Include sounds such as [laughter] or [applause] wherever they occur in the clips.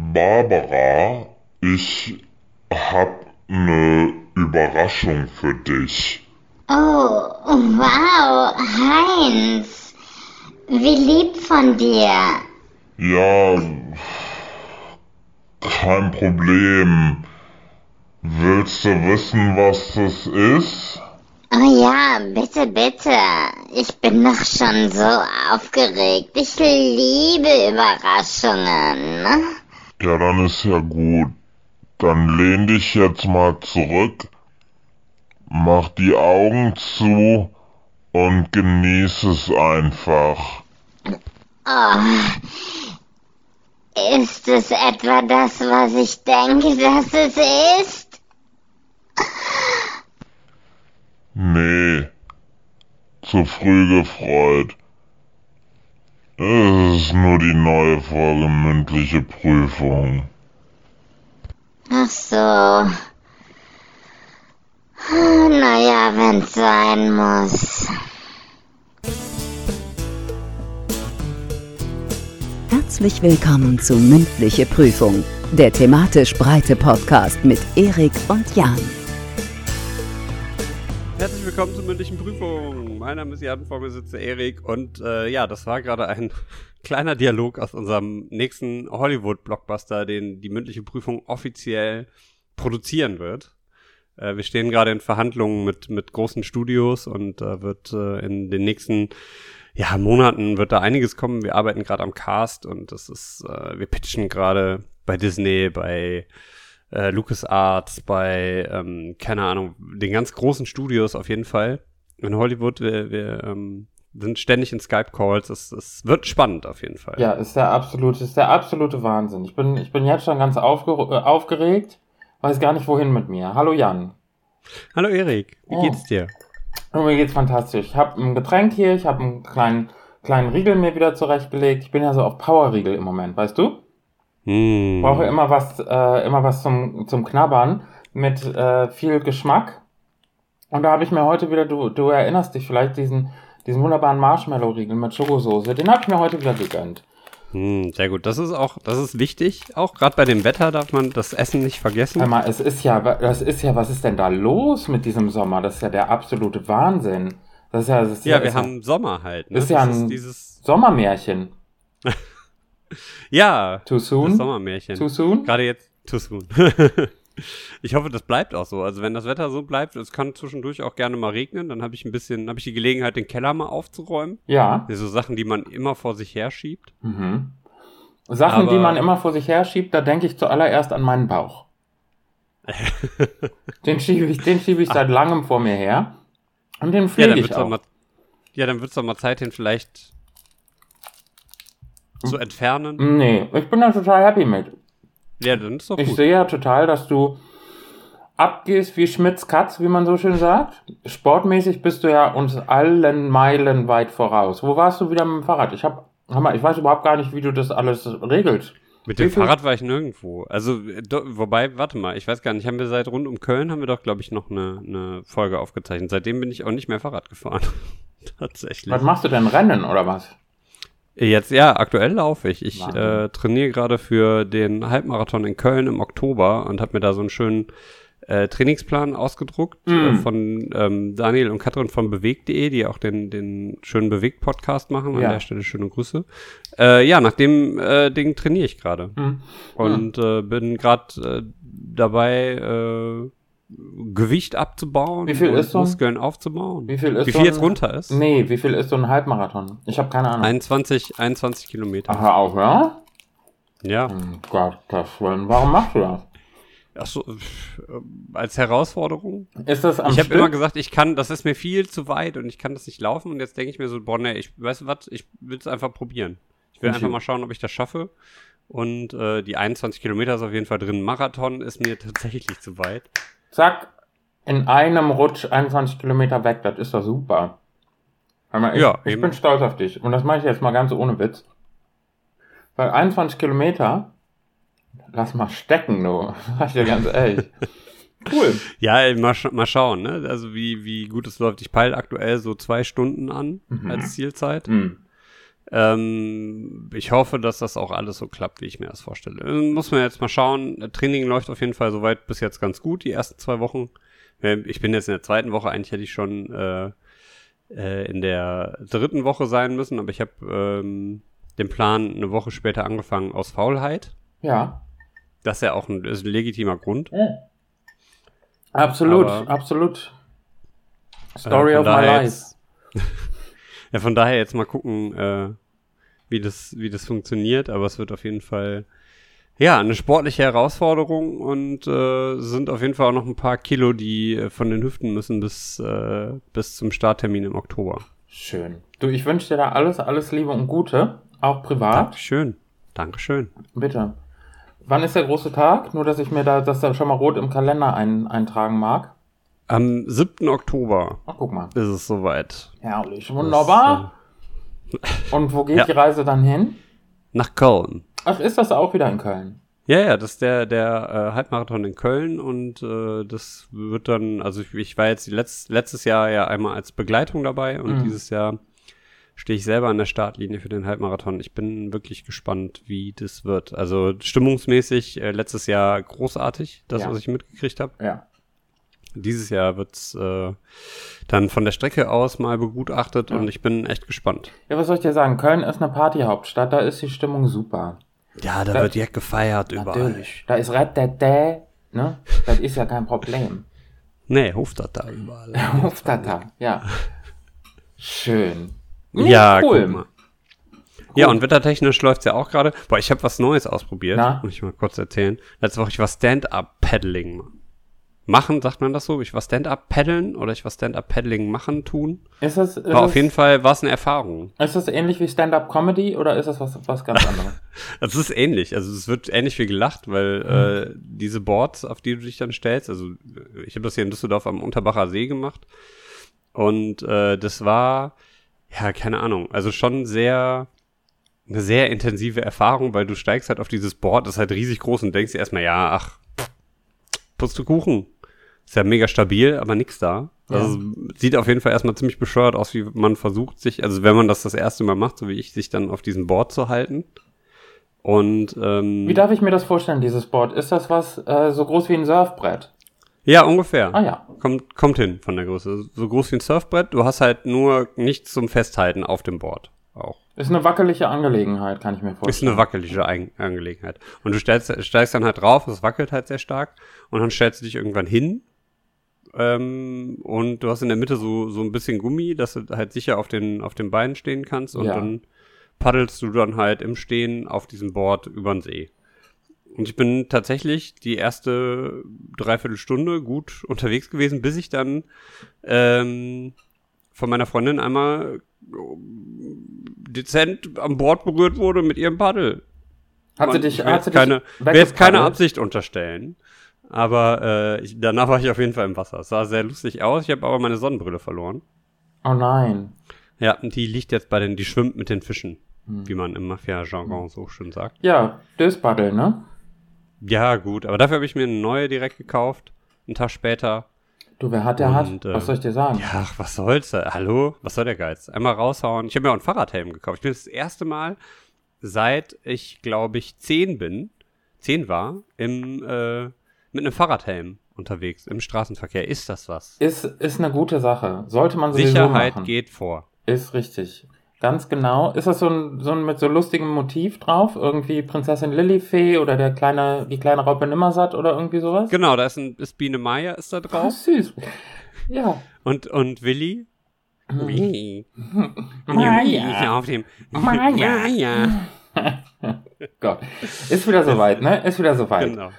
Barbara, ich hab ne Überraschung für dich. Oh, wow, Heinz. Wie lieb von dir. Ja, kein Problem. Willst du wissen, was das ist? Oh ja, bitte, bitte. Ich bin doch schon so aufgeregt. Ich liebe Überraschungen. Ja, dann ist ja gut. Dann lehn dich jetzt mal zurück, mach die Augen zu und genieß es einfach. Oh, ist es etwa das, was ich denke, dass es ist? Nee, zu früh gefreut. Es ist nur die neue Folge mündliche Prüfung. Ach so. Naja, wenn's sein muss. Herzlich willkommen zu Mündliche Prüfung, der thematisch breite Podcast mit Erik und Jan. Willkommen zur mündlichen Prüfung. Mein Name ist Jan, vor mir sitzt Erik und äh, ja, das war gerade ein [laughs] kleiner Dialog aus unserem nächsten Hollywood-Blockbuster, den die mündliche Prüfung offiziell produzieren wird. Äh, wir stehen gerade in Verhandlungen mit, mit großen Studios und äh, wird äh, in den nächsten ja, Monaten wird da einiges kommen. Wir arbeiten gerade am Cast und das ist, äh, wir pitchen gerade bei Disney, bei äh, LucasArts, bei, ähm, keine Ahnung, den ganz großen Studios auf jeden Fall. In Hollywood, wir, wir ähm, sind ständig in Skype-Calls. Es, es wird spannend auf jeden Fall. Ja, ist der absolute, ist der absolute Wahnsinn. Ich bin, ich bin jetzt schon ganz aufge äh, aufgeregt, weiß gar nicht wohin mit mir. Hallo Jan. Hallo Erik, wie Oh. geht's dir? Oh, mir geht's fantastisch. Ich habe ein Getränk hier, ich habe einen kleinen, kleinen Riegel mir wieder zurechtgelegt. Ich bin ja so auf Powerriegel im Moment, weißt du? Hm. Brauche immer was, äh, immer was zum, zum Knabbern mit äh, viel Geschmack. Und da habe ich mir heute wieder, du, du erinnerst dich vielleicht, diesen, diesen wunderbaren Marshmallow-Riegel mit Schokosoße, den habe ich mir heute wieder gegönnt. Hm, sehr gut. Das ist auch, das ist wichtig. Auch gerade bei dem Wetter darf man das Essen nicht vergessen. Hör mal, es ist ja, das ist ja, was ist denn da los mit diesem Sommer? Das ist ja der absolute Wahnsinn. Das ist ja, das ist ja, wir ist haben Sommer halt. Ne? ist ja das ein- ist dieses, Sommermärchen. [laughs] ja, Too soon? das Sommermärchen. Too soon? Gerade jetzt, too soon. [laughs] ich hoffe, das bleibt auch so. Also wenn das Wetter so bleibt, es kann zwischendurch auch gerne mal regnen, dann habe ich ein bisschen, habe ich die Gelegenheit, den Keller mal aufzuräumen. Ja. So Sachen, die man immer vor sich herschiebt. Mhm. Sachen, Aber- die man immer vor sich herschiebt, da denke ich zuallererst an meinen Bauch. [laughs] den schiebe ich, den schiebe ich seit langem vor mir her. Und den Ja, pflege dann ich auch. mal, ja, dann wird's doch mal Zeit, den vielleicht zu entfernen. Nee, ich bin da total happy mit. Ja, dann ist doch Ich gut. sehe ja total, dass du abgehst wie Schmitz Katz, wie man so schön sagt. Sportmäßig bist du ja uns allen Meilen weit voraus. Wo warst du wieder mit dem Fahrrad? Ich hab, hör mal, ich weiß überhaupt gar nicht, wie du das alles regelst. Mit dem Fahrrad war ich nirgendwo. Also, do, wobei, warte mal, ich weiß gar nicht, haben wir seit rund um Köln, haben wir doch, glaube ich, noch eine, eine Folge aufgezeichnet. Seitdem bin ich auch nicht mehr Fahrrad gefahren. [laughs] Tatsächlich. Was machst du denn? Rennen oder was? Jetzt, ja, aktuell laufe ich. Ich äh, trainiere gerade für den Halbmarathon in Köln im Oktober und habe mir da so einen schönen äh, Trainingsplan ausgedruckt Mm. äh, von ähm, Daniel und Katrin von bewegt.de, die auch den, den schönen Bewegt-Podcast machen. An Ja. der Stelle schöne Grüße. Äh, ja, nach dem äh, Ding trainiere ich gerade. Hm. Und äh, bin gerade äh, dabei, äh, Gewicht abzubauen Wie viel ist so Muskeln aufzubauen. Wie viel ist Wie so viel ein- jetzt runter ist? Nee, wie viel ist so ein Halbmarathon? Ich habe keine Ahnung. 21, 21 Kilometer. Ach, auf, ja? Ja. Hm, Gottes Willen, warum machst du das? Ach so, äh, als Herausforderung. Ist das am ich habe immer gesagt, ich kann, das ist mir viel zu weit und ich kann das nicht laufen. Und jetzt denke ich mir so, boah, nee, ich weiß was, ich will es einfach probieren. Ich will Okay. einfach mal schauen, ob ich das schaffe. Und äh, die 21 Kilometer ist auf jeden Fall drin. Marathon ist mir tatsächlich zu weit. Zack, in einem Rutsch 21 Kilometer weg, das ist doch super. Mal, ich, Ja, ich bin stolz auf dich. Und das mache ich jetzt mal ganz ohne Witz. Weil 21 Kilometer, lass mal stecken, du. [laughs] Sag ich dir ganz ehrlich. Cool. Ja, mal, sch mal schauen, ne? Also wie, wie gut es läuft. Ich peile aktuell so zwei Stunden an Mhm. als Zielzeit. Hm. Ähm, ich hoffe, dass das auch alles so klappt, wie ich mir das vorstelle. Äh, Muss man jetzt mal schauen. Training läuft auf jeden Fall soweit bis jetzt ganz gut, die ersten zwei Wochen. Äh, Ich bin jetzt in der zweiten Woche, eigentlich hätte ich schon äh, äh, in der dritten Woche sein müssen, aber ich habe ähm, den Plan eine Woche später angefangen aus Faulheit. Ja. Das ist ja auch ein, ein legitimer Grund. Absolut, Aber- absolut. Story Äh, of my life. [laughs] ja, von daher jetzt mal gucken, äh, wie das, wie das funktioniert, aber es wird auf jeden Fall, ja, eine sportliche Herausforderung und äh, sind auf jeden Fall auch noch ein paar Kilo, die äh, von den Hüften müssen bis, äh, bis zum Starttermin im Oktober. Schön. Du, ich wünsche dir da alles, alles Liebe und Gute, auch privat. Dankeschön. Dankeschön. Bitte. Wann ist der große Tag? Nur, dass ich mir da, das da schon mal rot im Kalender ein, eintragen mag. Am 7. Oktober Ach, guck mal. ist es soweit. Herrlich, wunderbar. [laughs] Und wo geht Ja. die Reise dann hin? Nach Köln. Ach, ist das auch wieder in Köln? Ja, ja, das ist der, der äh, Halbmarathon in Köln und äh, das wird dann, also ich, ich war jetzt letzt, letztes Jahr ja einmal als Begleitung dabei und Mhm. dieses Jahr stehe ich selber an der Startlinie für den Halbmarathon. Ich bin wirklich gespannt, wie das wird. Also stimmungsmäßig äh, letztes Jahr großartig, das, Ja. was ich mitgekriegt habe. Ja. Dieses Jahr wird's äh, dann von der Strecke aus mal begutachtet und ich bin echt gespannt. Ja, was soll ich dir sagen? Köln ist eine Partyhauptstadt, da ist die Stimmung super. Ja, da Da- wird ja gefeiert überall. Natürlich. Da ist Rettete, ne? Das ist ja kein Problem. Nee, Hofstadt da [laughs] überall. Hofstadter, ja. Schön. Nee, Ja, cool. guck mal. Ja, und wettertechnisch läuft's ja auch gerade. Boah, ich habe was Neues ausprobiert. Na? Muss ich mal kurz erzählen. Letzte Woche, ich war Stand-Up-Paddling machen, sagt man das so? Ich war Stand-Up-Paddeln oder ich war Stand-Up-Paddling machen, tun. Ist das, ist, War auf das, jeden Fall, war es eine Erfahrung. ist das ähnlich wie Stand-Up-Comedy oder ist das was, was ganz [laughs] anderes? Es ist ähnlich. Also es wird ähnlich viel gelacht, weil äh, diese Boards, auf die du dich dann stellst, also ich habe das hier in Düsseldorf am Unterbacher See gemacht. Und äh, das war, ja, keine Ahnung, also schon sehr, eine sehr intensive Erfahrung, weil du steigst halt auf dieses Board, das ist halt riesig groß und denkst dir erstmal, ja, ach, Pustekuchen. Ist ja mega stabil, aber nix da. Also sieht auf jeden Fall erstmal ziemlich bescheuert aus, wie man versucht sich, also wenn man das das erste Mal macht, so wie ich, sich dann auf diesem Board zu halten. Und ähm, Wie darf ich mir das vorstellen, dieses Board? Ist das was äh, so groß wie ein Surfbrett? ja, ungefähr. Ah ja. Kommt, kommt hin von der Größe. So groß wie ein Surfbrett. Du hast halt nur nichts zum Festhalten auf dem Board. Auch. Ist eine wackelige Angelegenheit, kann ich mir Ist vorstellen. eine wackelige Ein Angelegenheit. Und du stellst, steigst dann halt drauf, es wackelt halt sehr stark. Und dann stellst du dich irgendwann hin. Ähm, und du hast in der Mitte so, so ein bisschen Gummi, dass du halt sicher auf den, auf den Beinen stehen kannst. Und Ja. dann paddelst du dann halt im Stehen auf diesem Board über den See. Und ich bin tatsächlich die erste Dreiviertelstunde gut unterwegs gewesen, bis ich dann ähm, von meiner Freundin einmal dezent am Bord berührt wurde mit ihrem Paddel. hat sie Man- dich, ich will hat sie jetzt keine, dich keine? Absicht unterstellen. Aber äh, ich, danach war ich auf jeden Fall im Wasser. Es sah sehr lustig aus. Ich habe aber meine Sonnenbrille verloren. Oh nein. Ja, und die liegt jetzt bei den, die schwimmt mit den Fischen, Hm. wie man im Mafia-Jargon so schön sagt. Ja, Dösbaddel, ne? Ja, gut, aber dafür habe ich mir eine neue direkt gekauft. Einen Tag später. Du, wer hat, der hat. Und, äh, Was soll ich dir sagen? Ja, ach, was soll's? Hallo? Was soll der Geiz? Einmal raushauen. Ich habe mir auch einen Fahrradhelm gekauft. Ich bin das erste Mal, seit ich, glaube ich, zehn bin, zehn war, im, äh, mit einem Fahrradhelm unterwegs im Straßenverkehr. Ist das was? Ist, ist eine gute Sache. Sollte man sowieso Sicherheit machen. geht vor. Ist richtig. Ganz genau. Ist das so ein, so ein mit so lustigem Motiv drauf? Irgendwie Prinzessin Lillifee oder der kleine, die kleine Raupe Nimmersatt oder irgendwie sowas? Genau, da ist, ein, ist Biene Meier ist da drauf. süß. Ja. Und, und Willi. Willi. [laughs] Maya. Auf dem. Maya. [laughs] Ja. Gott. Ist wieder soweit, ne? Ist wieder soweit. Genau.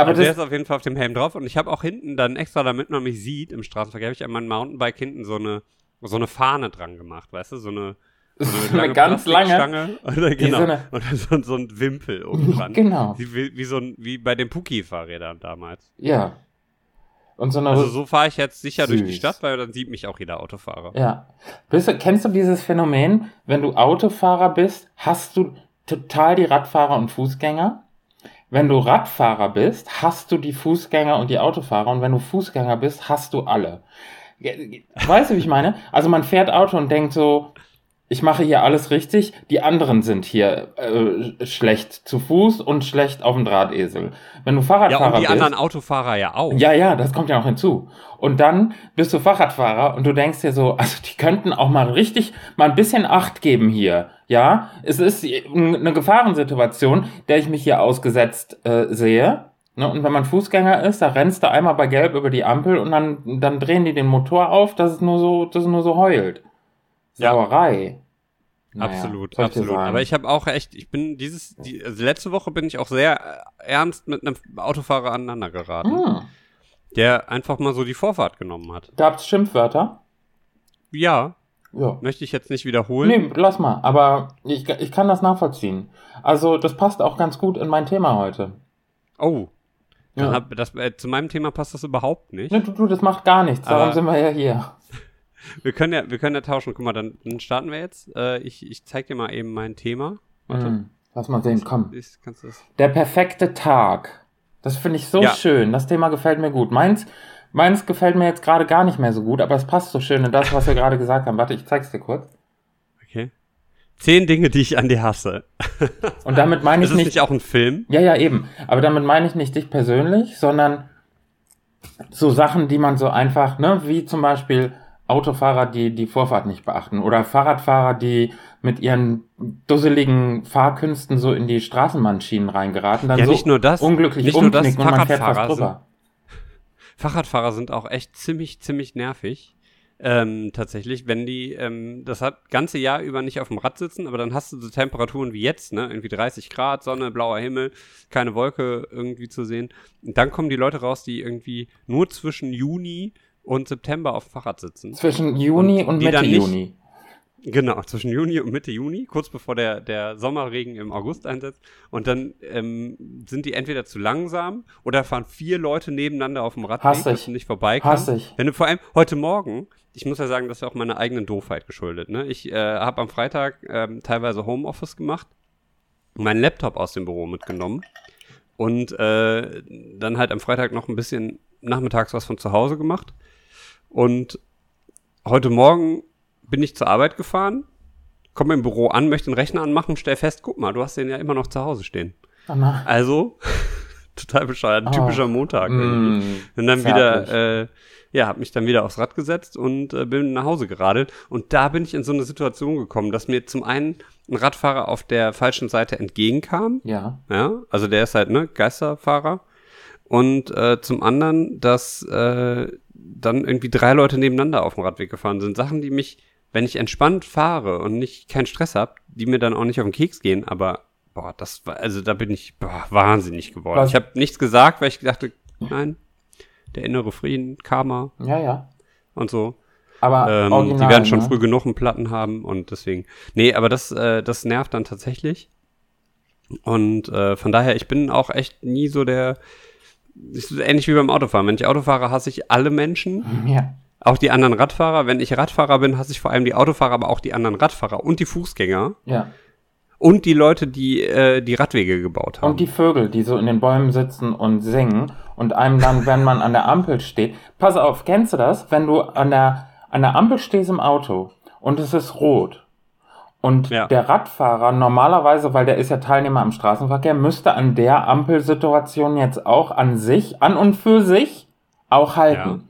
Aber also der ist auf jeden Fall auf dem Helm drauf und ich habe auch hinten dann extra, damit man mich sieht im Straßenverkehr, habe ich an meinem Mountainbike hinten so eine so eine Fahne dran gemacht, weißt du, so eine so eine [laughs] ganz lange. Oder, genau. so eine- und so, so ein Wimpel [laughs] oben dran. Genau. Wie, wie, so ein, wie bei den Puki-Fahrrädern damals. Ja. Und so eine. Also so fahre ich jetzt sicher durch die Süß. Stadt, weil dann sieht mich auch jeder Autofahrer. Ja. Bist du, kennst du dieses Phänomen, wenn du Autofahrer bist, hast du total die Radfahrer und Fußgänger? Wenn du Radfahrer bist, hast du die Fußgänger und die Autofahrer. Und wenn du Fußgänger bist, hast du alle. Weißt du, wie ich meine? Also man fährt Auto und denkt so, ich mache hier alles richtig, die anderen sind hier äh, schlecht zu Fuß und schlecht auf dem Drahtesel. Wenn du Fahrradfahrer Ja, und die bist, anderen Autofahrer ja auch. ja, ja, das kommt ja noch hinzu. Und dann bist du Fahrradfahrer und du denkst dir so, also die könnten auch mal richtig, mal ein bisschen Acht geben hier. Ja, es ist eine Gefahrensituation, der ich mich hier ausgesetzt äh, sehe. Ne? Und wenn man Fußgänger ist, da rennst du einmal bei Gelb über die Ampel und dann, dann drehen die den Motor auf, dass es nur so, dass es nur so heult. Ja. Sauerei. Naja, absolut, absolut. Aber ich habe auch echt, ich bin dieses, die, also letzte Woche bin ich auch sehr äh, ernst mit einem Autofahrer aneinander geraten, Hm, der einfach mal so die Vorfahrt genommen hat. gab's Schimpfwörter? Ja, Ja. möchte ich jetzt nicht wiederholen. Nee, lass mal. Aber ich, ich kann das nachvollziehen. Also, das passt auch ganz gut in mein Thema heute. Oh, Ja. hab, das, äh, zu meinem Thema passt das überhaupt nicht. Ne, du, du, das macht gar nichts. Darum Aber- sind wir ja hier. Wir können ja, wir können ja tauschen. Guck mal, dann, dann starten wir jetzt. Äh, ich, ich zeig dir mal eben mein Thema. Warte. Hm, lass mal sehen, komm. Ich, kannst das? Der perfekte Tag. Das finde ich so Ja. schön. Das Thema gefällt mir gut. Meins, meins gefällt mir jetzt gerade gar nicht mehr so gut, aber es passt so schön in das, was wir gerade gesagt haben. Warte, ich zeig's dir kurz. Okay. Zehn Dinge, die ich an dir hasse. Und damit meine [laughs] Ist ich es nicht. nicht auch ein Film? Ja, ja, eben. Aber damit meine ich nicht dich persönlich, sondern so Sachen, die man so einfach, ne, wie zum Beispiel Autofahrer, die die Vorfahrt nicht beachten oder Fahrradfahrer, die mit ihren dusseligen Fahrkünsten so in die Straßenbahnschienen reingeraten, dann Ja, so nicht nur das. unglücklich Nicht nur das, Fahrradfahrer drüber. Fahrradfahrer sind auch echt ziemlich, ziemlich nervig. Ähm, tatsächlich, wenn die ähm, das hat ganze Jahr über nicht auf dem Rad sitzen, aber dann hast du so Temperaturen wie jetzt, ne? Irgendwie 30 Grad, Sonne, blauer Himmel, keine Wolke irgendwie zu sehen. Und dann kommen die Leute raus, die irgendwie nur zwischen Juni und September auf dem Fahrrad sitzen. Zwischen Juni Und und, Mitte Juni. Genau, zwischen Juni und Mitte Juni, kurz bevor der, der Sommerregen im August einsetzt. Und dann ähm, sind die entweder zu langsam oder fahren vier Leute nebeneinander auf dem Radweg, Hass dass du nicht vorbei kannst. Hass ich. Wenn du vor allem heute Morgen, ich muss ja sagen, das ist ja auch meiner eigenen Doofheit geschuldet. Ne? Ich äh, habe am Freitag ähm, teilweise Homeoffice gemacht, meinen Laptop aus dem Büro mitgenommen und äh, dann halt am Freitag noch ein bisschen nachmittags was von zu Hause gemacht. Und heute Morgen bin ich zur Arbeit gefahren, komme im Büro an, möchte den Rechner anmachen, stell fest, guck mal, du hast den ja immer noch zu Hause stehen. Oh nein. Also, [laughs] total bescheuert, ein typischer Oh. Montag. Mm, Und dann zärtlich. wieder, äh, ja, hab mich dann wieder aufs Rad gesetzt und äh, bin nach Hause geradelt. Und da bin ich in so eine Situation gekommen, dass mir zum einen ein Radfahrer auf der falschen Seite entgegenkam. Ja. Ja, also der ist halt, ne, Geisterfahrer. Und äh, zum anderen, dass äh, dann irgendwie drei Leute nebeneinander auf dem Radweg gefahren sind. Sachen, die mich, wenn ich entspannt fahre und nicht keinen Stress hab, die mir dann auch nicht auf den Keks gehen, aber boah, das war, also da bin ich boah, wahnsinnig geworden. Was- Ich habe nichts gesagt, weil ich dachte, nein, der innere Frieden, Karma Ja, ja. und so. Aber Ähm, original, die werden schon ne? früh genug einen Platten haben und deswegen. Nee, aber das, äh, das nervt dann tatsächlich. Und äh, von daher, ich bin auch echt nie so der. Ist ähnlich wie beim Autofahren. Wenn ich Auto fahre, hasse ich alle Menschen, Ja. auch die anderen Radfahrer. Wenn ich Radfahrer bin, hasse ich vor allem die Autofahrer, aber auch die anderen Radfahrer und die Fußgänger Ja. und die Leute, die äh, die Radwege gebaut haben. Und die Vögel, die so in den Bäumen sitzen und singen und einem dann, wenn man an der Ampel steht. Pass auf, kennst du das? Wenn du an der, an der Ampel stehst im Auto und es ist rot. Und Ja. der Radfahrer normalerweise, weil der ist ja Teilnehmer am Straßenverkehr, müsste an der Ampelsituation jetzt auch an sich, an und für sich auch halten.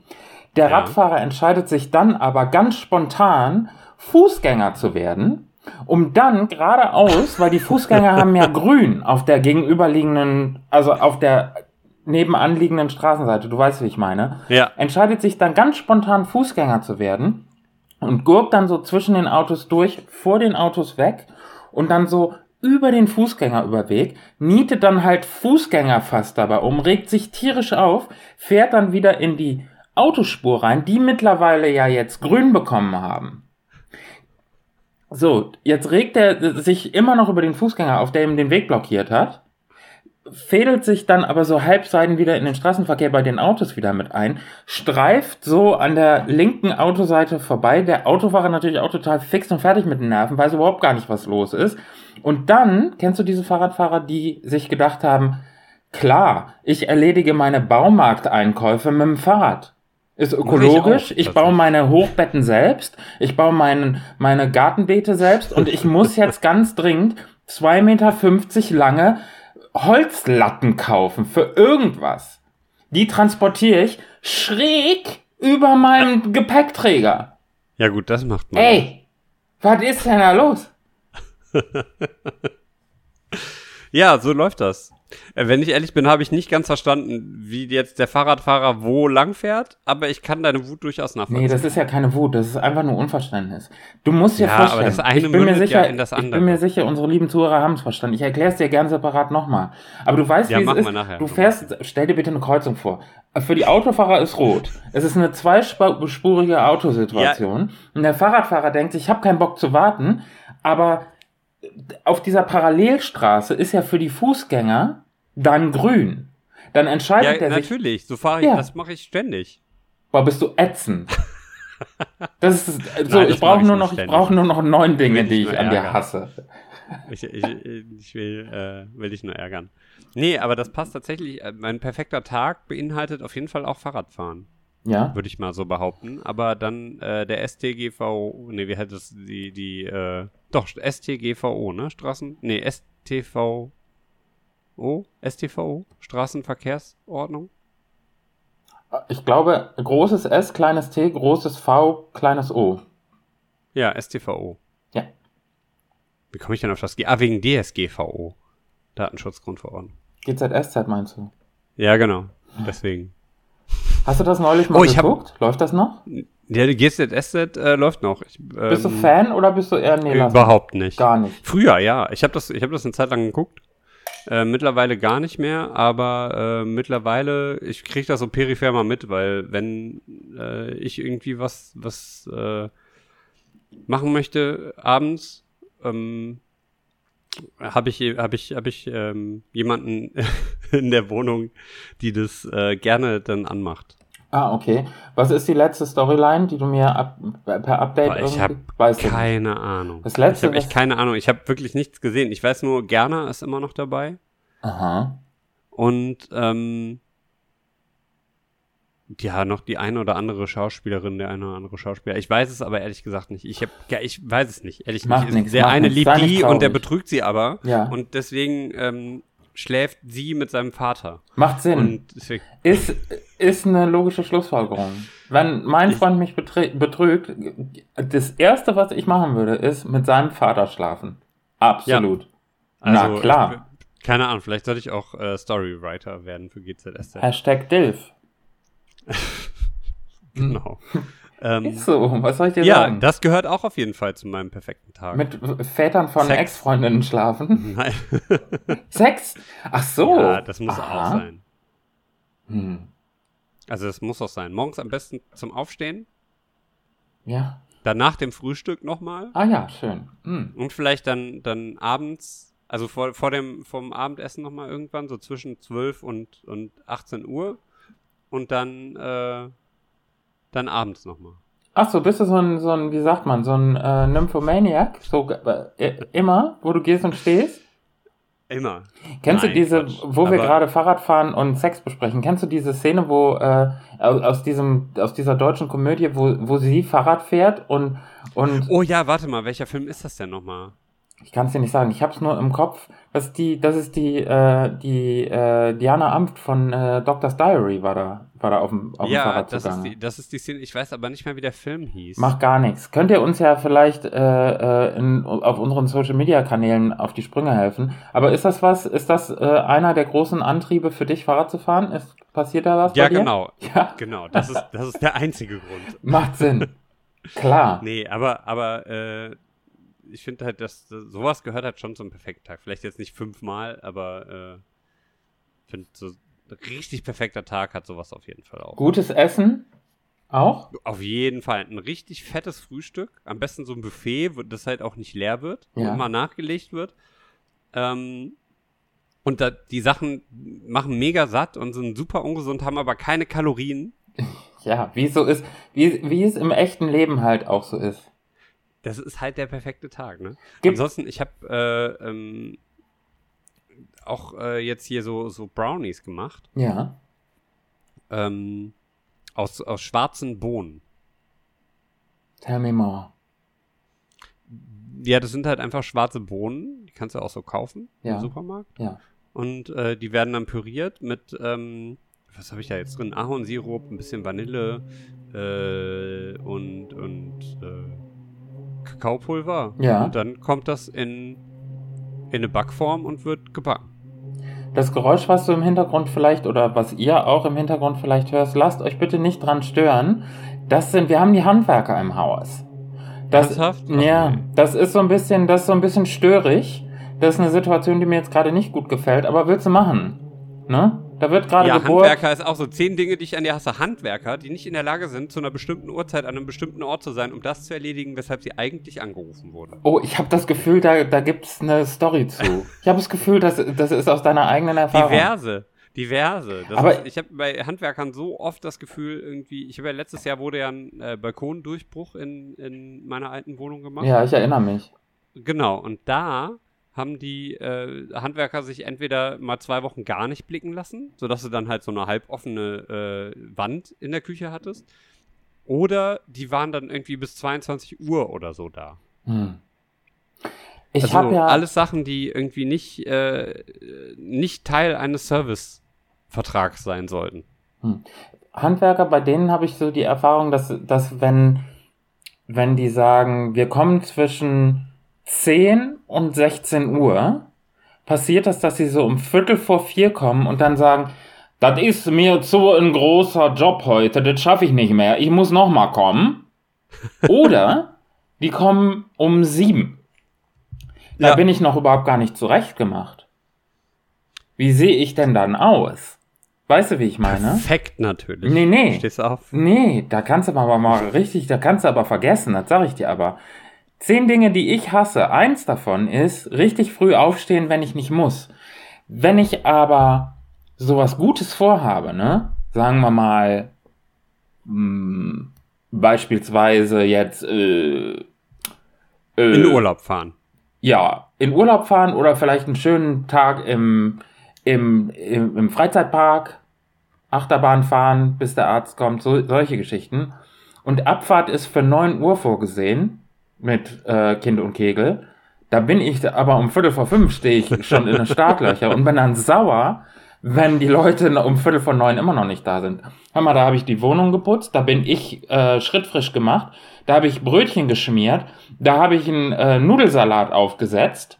Der Ja. Radfahrer entscheidet sich dann aber ganz spontan, Fußgänger zu werden, um dann geradeaus, weil die Fußgänger haben ja [laughs] grün auf der gegenüberliegenden, also auf der nebenanliegenden Straßenseite, du weißt, wie ich meine, ja. entscheidet sich dann ganz spontan Fußgänger zu werden und gurkt dann so zwischen den Autos durch, vor den Autos weg und dann so über den Fußgängerüberweg, nietet dann halt Fußgänger fast dabei um, regt sich tierisch auf, fährt dann wieder in die Autospur rein, die mittlerweile ja jetzt grün bekommen haben. So, jetzt regt er sich immer noch über den Fußgänger auf, der ihm den Weg blockiert hat, fädelt sich dann aber so halbseiden wieder in den Straßenverkehr bei den Autos wieder mit ein, streift so an der linken Autoseite vorbei, der Autofahrer natürlich auch total fix und fertig mit den Nerven, weiß überhaupt gar nicht, was los ist. Und dann, kennst du diese Fahrradfahrer, die sich gedacht haben, klar, ich erledige meine Baumarkteinkäufe mit dem Fahrrad. Ist ich ökologisch. auch, Ich, baue meine Hochbetten selbst. Ich baue meinen, meine Gartenbeete selbst. Und ich muss jetzt ganz dringend 2,50 Meter lange Holzlatten kaufen für irgendwas. Die transportiere ich schräg über meinen Gepäckträger. Ja gut, das macht man. Ey, was ist denn da los? [laughs] Ja, so läuft das. Äh, Wenn ich ehrlich bin, habe ich nicht ganz verstanden, wie jetzt der Fahrradfahrer wo lang fährt, aber ich kann deine Wut durchaus nachvollziehen. Nee, das ist ja keine Wut, das ist einfach nur Unverständnis. Du musst dir Ja, vorstellen, aber das eine ich bin mir sicher, ja das ich bin mir sicher, unsere lieben Zuhörer haben es verstanden. Ich erkläre es dir gerne separat nochmal. Aber du weißt, Ja, wie es ist. nachher. Du fährst, stell dir bitte eine Kreuzung vor. Für die Autofahrer ist rot. Es ist eine zweispurige Autosituation. Und der Fahrradfahrer denkt, sich, ich habe keinen Bock zu warten, aber auf dieser Parallelstraße ist ja für die Fußgänger dann grün. Dann entscheidet Ja, er sich, natürlich. So fahre ich, Ja. das mache ich ständig. Boah, bist du ätzend. [laughs] Das ist so, Nein, ich brauche nur noch, ich ständig. brauche nur noch neun Dinge, die ich an dir ärgern. hasse. Ich, ich, ich will, äh, will dich nur ärgern. Nee, aber das passt tatsächlich. Äh, Mein perfekter Tag beinhaltet auf jeden Fall auch Fahrradfahren, Ja? würde ich mal so behaupten. Aber dann äh, der STGV, nee, wie heißt das? Die, die, äh, doch, STGVO, ne? Straßen? Nee, STVO? STVO? Straßenverkehrsordnung? Ich glaube, großes S, kleines T, großes V, kleines O. Ja, STVO. Ja. Wie komme ich denn auf das G? Ah, wegen DSGVO. Datenschutzgrundverordnung. GZSZ meinst du? Ja, genau. Deswegen. Hast du das neulich mal Oh, ich hab- geguckt? Läuft das noch? Ja, die GZSZ äh, läuft noch. Ich, Bist du ähm, Fan oder bist du eher lass- Überhaupt nicht. Gar nicht. Früher, ja. Ich habe das, ich hab das eine Zeit lang geguckt. Äh, mittlerweile gar nicht mehr, aber äh, mittlerweile, ich kriege das so peripher mal mit, weil wenn äh, ich irgendwie was, was äh, machen möchte abends, ähm, habe ich, hab ich, hab ich ähm, jemanden [laughs] in der Wohnung, die das äh, gerne dann anmacht. Ah, okay. Was ist die letzte Storyline, die du mir ab, per Update Boah, ich irgendwie- habe Weißt keine Ahnung. Das letzte, ich habe echt keine Ahnung. Ich habe wirklich nichts gesehen. Ich weiß nur, Gerner ist immer noch dabei. Aha. Und ähm, ja, noch die eine oder andere Schauspielerin, der eine oder andere Schauspieler. Ich weiß es aber ehrlich gesagt nicht. Ich hab, ja, ich weiß es nicht. Ehrlich Macht nicht. nix, der eine liebt die und der betrügt sie aber. Ja. Und deswegen ähm, schläft sie mit seinem Vater. Macht Sinn. Ist, ist eine logische Schlussfolgerung. Wenn mein Freund mich betrügt, das erste, was ich machen würde, ist mit seinem Vater schlafen. Absolut. Na also, klar. Ich, keine Ahnung, vielleicht sollte ich auch äh, Storywriter werden für GZSZ. Hashtag DILF. [laughs] Genau. [laughs] ähm, Ist so, was soll ich dir ja, sagen? das gehört auch auf jeden Fall zu meinem perfekten Tag. Mit Vätern von. Ex-Freundinnen schlafen. Nein. [laughs] Sex? Ach so. Ja, das muss Aha. auch sein. Hm. Also das muss auch sein. Morgens am besten zum Aufstehen, Ja. dann nach dem Frühstück nochmal Ah ja, schön. Hm. und vielleicht dann, dann abends, also vor, vor dem vom Abendessen nochmal irgendwann, so zwischen 12 und, und 18 Uhr und dann, äh, dann abends nochmal. Ach so, bist du so ein, so ein, wie sagt man, so ein äh, Nymphomaniac? So äh, immer, wo du gehst und stehst? Immer. Kennst Nein, du diese, Quatsch. wo wir gerade Fahrrad fahren und Sex besprechen, kennst du diese Szene, wo äh, aus, aus diesem, aus dieser deutschen Komödie, wo, wo sie Fahrrad fährt und, und Oh ja, warte mal, welcher Film ist das denn nochmal? Ich kann es dir nicht sagen, ich hab's nur im Kopf. Das ist die, das ist die, äh, die äh, Diana Amft von äh, Doctor's Diary war da, war da auf dem, auf dem Ja, Fahrrad das ist, zugange. die, das ist die Szene, ich weiß aber nicht mehr, wie der Film hieß. Macht gar nichts. Könnt ihr uns ja vielleicht äh, äh, in, auf unseren Social Media Kanälen auf die Sprünge helfen. Aber ist das was, ist das äh, einer der großen Antriebe für dich, Fahrrad zu fahren? Ist, passiert da was? ja, genau. [laughs] Ja, Genau, das ist, das ist der einzige Grund. macht Sinn. Klar. Nee, aber, aber äh, ich finde halt, dass sowas gehört halt schon zum perfekten Tag. Vielleicht jetzt nicht fünfmal, aber äh, finde so ein richtig perfekter Tag hat sowas auf jeden Fall auch. Gutes Essen auch? Auf jeden Fall. Ein richtig fettes Frühstück. Am besten so ein Buffet, wo das halt auch nicht leer wird Ja. und mal nachgelegt wird. Ähm, und da, die Sachen machen mega satt und sind super ungesund, haben aber keine Kalorien. [laughs] Ja, wie so ist, wie, wie es im echten Leben halt auch so ist. Das ist halt der perfekte Tag, ne? Gibt- Ansonsten, ich habe äh, ähm, auch äh, jetzt hier so, so Brownies gemacht. Ja. Ähm, Aus, aus schwarzen Bohnen. Tell me more. Ja, das sind halt einfach schwarze Bohnen. Die kannst du auch so kaufen Ja. im Supermarkt. Ja. Und äh, die werden dann püriert mit, ähm, was habe ich da jetzt drin? Ahornsirup, ein bisschen Vanille äh, und, und äh, Kakaopulver. Ja. Und dann kommt das in, in eine Backform und wird gebacken. Das Geräusch, was du im Hintergrund vielleicht oder was ihr auch im Hintergrund vielleicht hörst, lasst euch bitte nicht dran stören. Das sind, wir haben die Handwerker im Haus. Das, Ernsthaft? Ja, nee. das ist so ein bisschen, das ist so ein bisschen störig. Das ist eine Situation, die mir jetzt gerade nicht gut gefällt, aber willst du machen? Ne? Da wird gerade Ja, Geburt. Handwerker ist auch so zehn Dinge, die ich an dir hasse. Handwerker, die nicht in der Lage sind, zu einer bestimmten Uhrzeit an einem bestimmten Ort zu sein, um das zu erledigen, weshalb sie eigentlich angerufen wurde. Oh, ich habe das Gefühl, da, da gibt's eine Story zu. Ich habe das Gefühl, das, das ist aus deiner eigenen Erfahrung. Diverse. Diverse. Das Aber- ist, ich habe bei Handwerkern so oft das Gefühl, irgendwie, ich habe ja letztes Jahr wurde ja ein äh, Balkondurchbruch in, in meiner alten Wohnung gemacht. Ja, ich erinnere mich. Genau, und da haben die äh, Handwerker sich entweder mal zwei Wochen gar nicht blicken lassen, sodass du dann halt so eine halboffene äh, Wand in der Küche hattest. Oder die waren dann irgendwie bis 22 Uhr oder so da. Hm. Ich also habe ja alles Sachen, die irgendwie nicht, äh, nicht Teil eines Servicevertrags sein sollten. Handwerker, bei denen habe ich so die Erfahrung, dass, dass wenn, wenn die sagen, wir kommen zwischen 10 und 16 Uhr, passiert das, dass sie so um Viertel vor vier kommen und dann sagen, das ist mir zu ein großer Job heute, das schaffe ich nicht mehr, ich muss noch mal kommen. [laughs] Oder die kommen um sieben. Da Ja. bin ich noch überhaupt gar nicht zurechtgemacht. Wie sehe ich denn dann aus? Weißt du, wie ich meine? Perfekt natürlich. Nee, nee. Stehst du auf? Nee, da kannst du aber mal richtig, da kannst du aber vergessen, das sag ich dir aber. Zehn Dinge, die ich hasse. Eins davon ist richtig früh aufstehen, wenn ich nicht muss. Wenn ich aber sowas Gutes vorhabe, ne? Sagen wir mal, mh, beispielsweise jetzt, äh, äh, In Urlaub fahren. ja, in Urlaub fahren oder vielleicht einen schönen Tag im, im, im, im Freizeitpark, Achterbahn fahren, bis der Arzt kommt, so, solche Geschichten. Und Abfahrt ist für 9 Uhr vorgesehen mit äh, Kind und Kegel. Da bin ich aber um Viertel vor fünf stehe ich schon in den Startlöcher und bin dann sauer, wenn die Leute um Viertel vor neun immer noch nicht da sind. Hör mal, da habe ich die Wohnung geputzt, da bin ich äh, schrittfrisch gemacht, da habe ich Brötchen geschmiert, da habe ich einen äh, Nudelsalat aufgesetzt,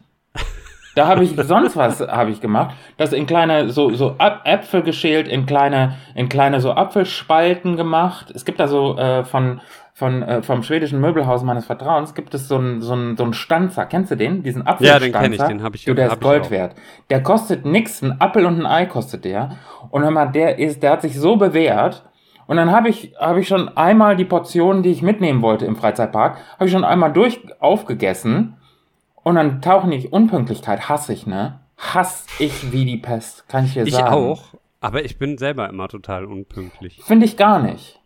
da habe ich sonst was habe ich gemacht, das in kleine so so Äpfel geschält, in kleine in kleine so Apfelspalten gemacht. Es gibt da so äh, von von äh, vom schwedischen Möbelhaus meines Vertrauens gibt es so einen so einen so einen Stanzer. Kennst du den? Diesen Ja, Apfelstanzer? den kenn ich, den hab ich- Du, der hab ist ich Gold wert. Der kostet nix, ein Apfel und ein Ei kostet der. Und hör mal, der ist, der hat sich so bewährt. Und dann habe ich, habe ich schon einmal die Portionen, die ich mitnehmen wollte im Freizeitpark, habe ich schon einmal durch aufgegessen. Und dann tauchen die Unpünktlichkeit, hasse ich, ne? Hass ich wie die Pest, kann ich dir Ich sagen. auch, aber ich bin selber immer total unpünktlich. Finde ich gar nicht.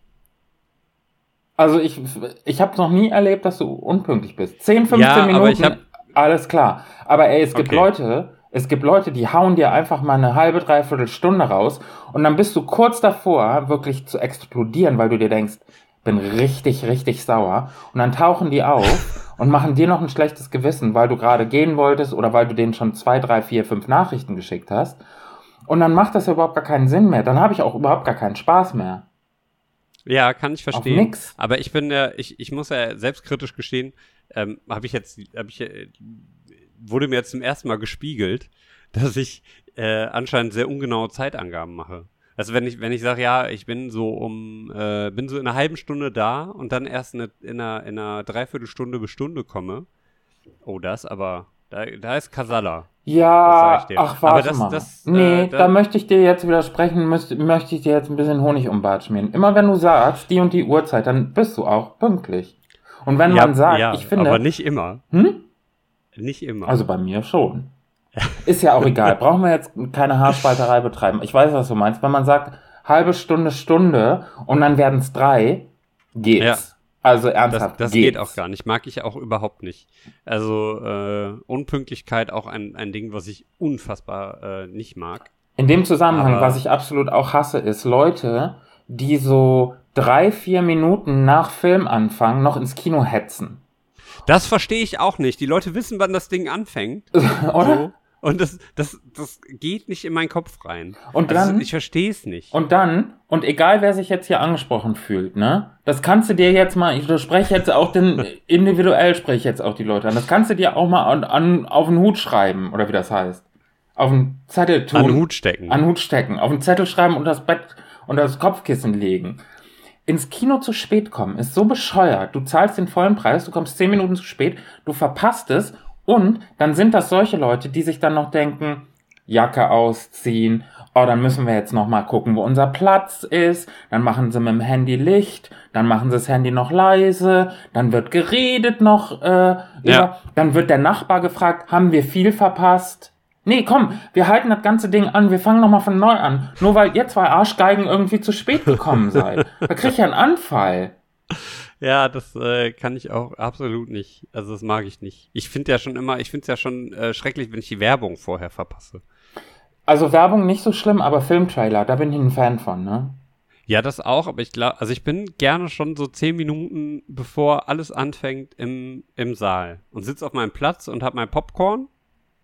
Also ich, ich habe noch nie erlebt, dass du unpünktlich bist. 10, 15 Ja, aber Minuten, ich hab- alles klar. Aber ey, es gibt Okay. Leute, es gibt Leute, die hauen dir einfach mal eine halbe, dreiviertel Stunde raus und dann bist du kurz davor, wirklich zu explodieren, weil du dir denkst, bin richtig, richtig sauer. Und dann tauchen die auf [laughs] und machen dir noch ein schlechtes Gewissen, weil du gerade gehen wolltest oder weil du denen schon zwei, drei, vier, fünf Nachrichten geschickt hast. Und dann macht das ja überhaupt gar keinen Sinn mehr. Dann habe ich auch überhaupt gar keinen Spaß mehr. Ja, kann ich verstehen. nix. Aber ich bin ja, ich, ich muss ja selbstkritisch gestehen, ähm, habe ich jetzt, habe ich, äh, wurde mir jetzt zum ersten Mal gespiegelt, [laughs] dass ich äh, anscheinend sehr ungenaue Zeitangaben mache. Also wenn ich, wenn ich sage, ja, ich bin so um, äh, bin so in einer halben Stunde da und dann erst in, in, einer, in einer Dreiviertelstunde bis Stunde komme, oh, das aber, da, da ist Kasala. Ja, ach, Aber warte das- mal. das, äh, nee, da- da möchte ich dir jetzt widersprechen, müsst, möchte ich dir jetzt ein bisschen Honig um Bart schmieren. Immer wenn du sagst, die und die Uhrzeit, dann bist du auch pünktlich. Und wenn man sagt, ja, ich finde, aber nicht immer. Hm? Nicht immer. also bei mir schon. Ist ja auch egal, [laughs] brauchen wir jetzt keine Haarspalterei betreiben. Ich weiß, was du meinst. Wenn man sagt, halbe Stunde, Stunde und dann werden es drei, geht's. Ja. Also Das, ernsthaft, das geht's. geht auch gar nicht. Mag ich auch überhaupt nicht. Also äh, Unpünktlichkeit auch ein, ein Ding, was ich unfassbar äh, nicht mag. In dem Zusammenhang, Aber- was ich absolut auch hasse, ist Leute, die so drei, vier Minuten nach Filmanfang noch ins Kino hetzen. Das verstehe ich auch nicht. Die Leute wissen, wann das Ding anfängt. [laughs] Oder? So. Und das, das, das geht nicht in meinen Kopf rein. Und Also dann- ich verstehe es nicht. Und dann, und egal wer sich jetzt hier angesprochen fühlt, ne, das kannst du dir jetzt mal, ich spreche jetzt auch den, [laughs] individuell spreche ich jetzt auch die Leute an, das kannst du dir auch mal an, an, auf den Hut schreiben, oder wie das heißt. Auf den Zettel tun. An den Hut stecken. An den Hut stecken, auf den Zettel schreiben und das Bett und das Kopfkissen legen. Ins Kino zu spät kommen ist so bescheuert. Du zahlst den vollen Preis, du kommst zehn Minuten zu spät, du verpasst es und dann sind das solche Leute, die sich dann noch denken, Jacke ausziehen, oh, dann müssen wir jetzt noch mal gucken, wo unser Platz ist, dann machen sie mit dem Handy Licht, dann machen sie das Handy noch leise, dann wird geredet noch, äh, über, dann wird der Nachbar gefragt, haben wir viel verpasst? Nee, komm, wir halten das ganze Ding an, wir fangen nochmal von neu an. Nur weil ihr zwei Arschgeigen irgendwie zu spät gekommen seid. Da krieg ich ja einen Anfall. Ja, das äh, kann ich auch absolut nicht. Also das mag ich nicht. Ich finde ja schon immer, ich finde es ja schon äh, schrecklich, wenn ich die Werbung vorher verpasse. Also Werbung nicht so schlimm, aber Filmtrailer, da bin ich ein Fan von, ne? Ja, das auch, aber ich glaube, also ich bin gerne schon so zehn Minuten, bevor alles anfängt, im, im Saal und sitze auf meinem Platz und habe mein Popcorn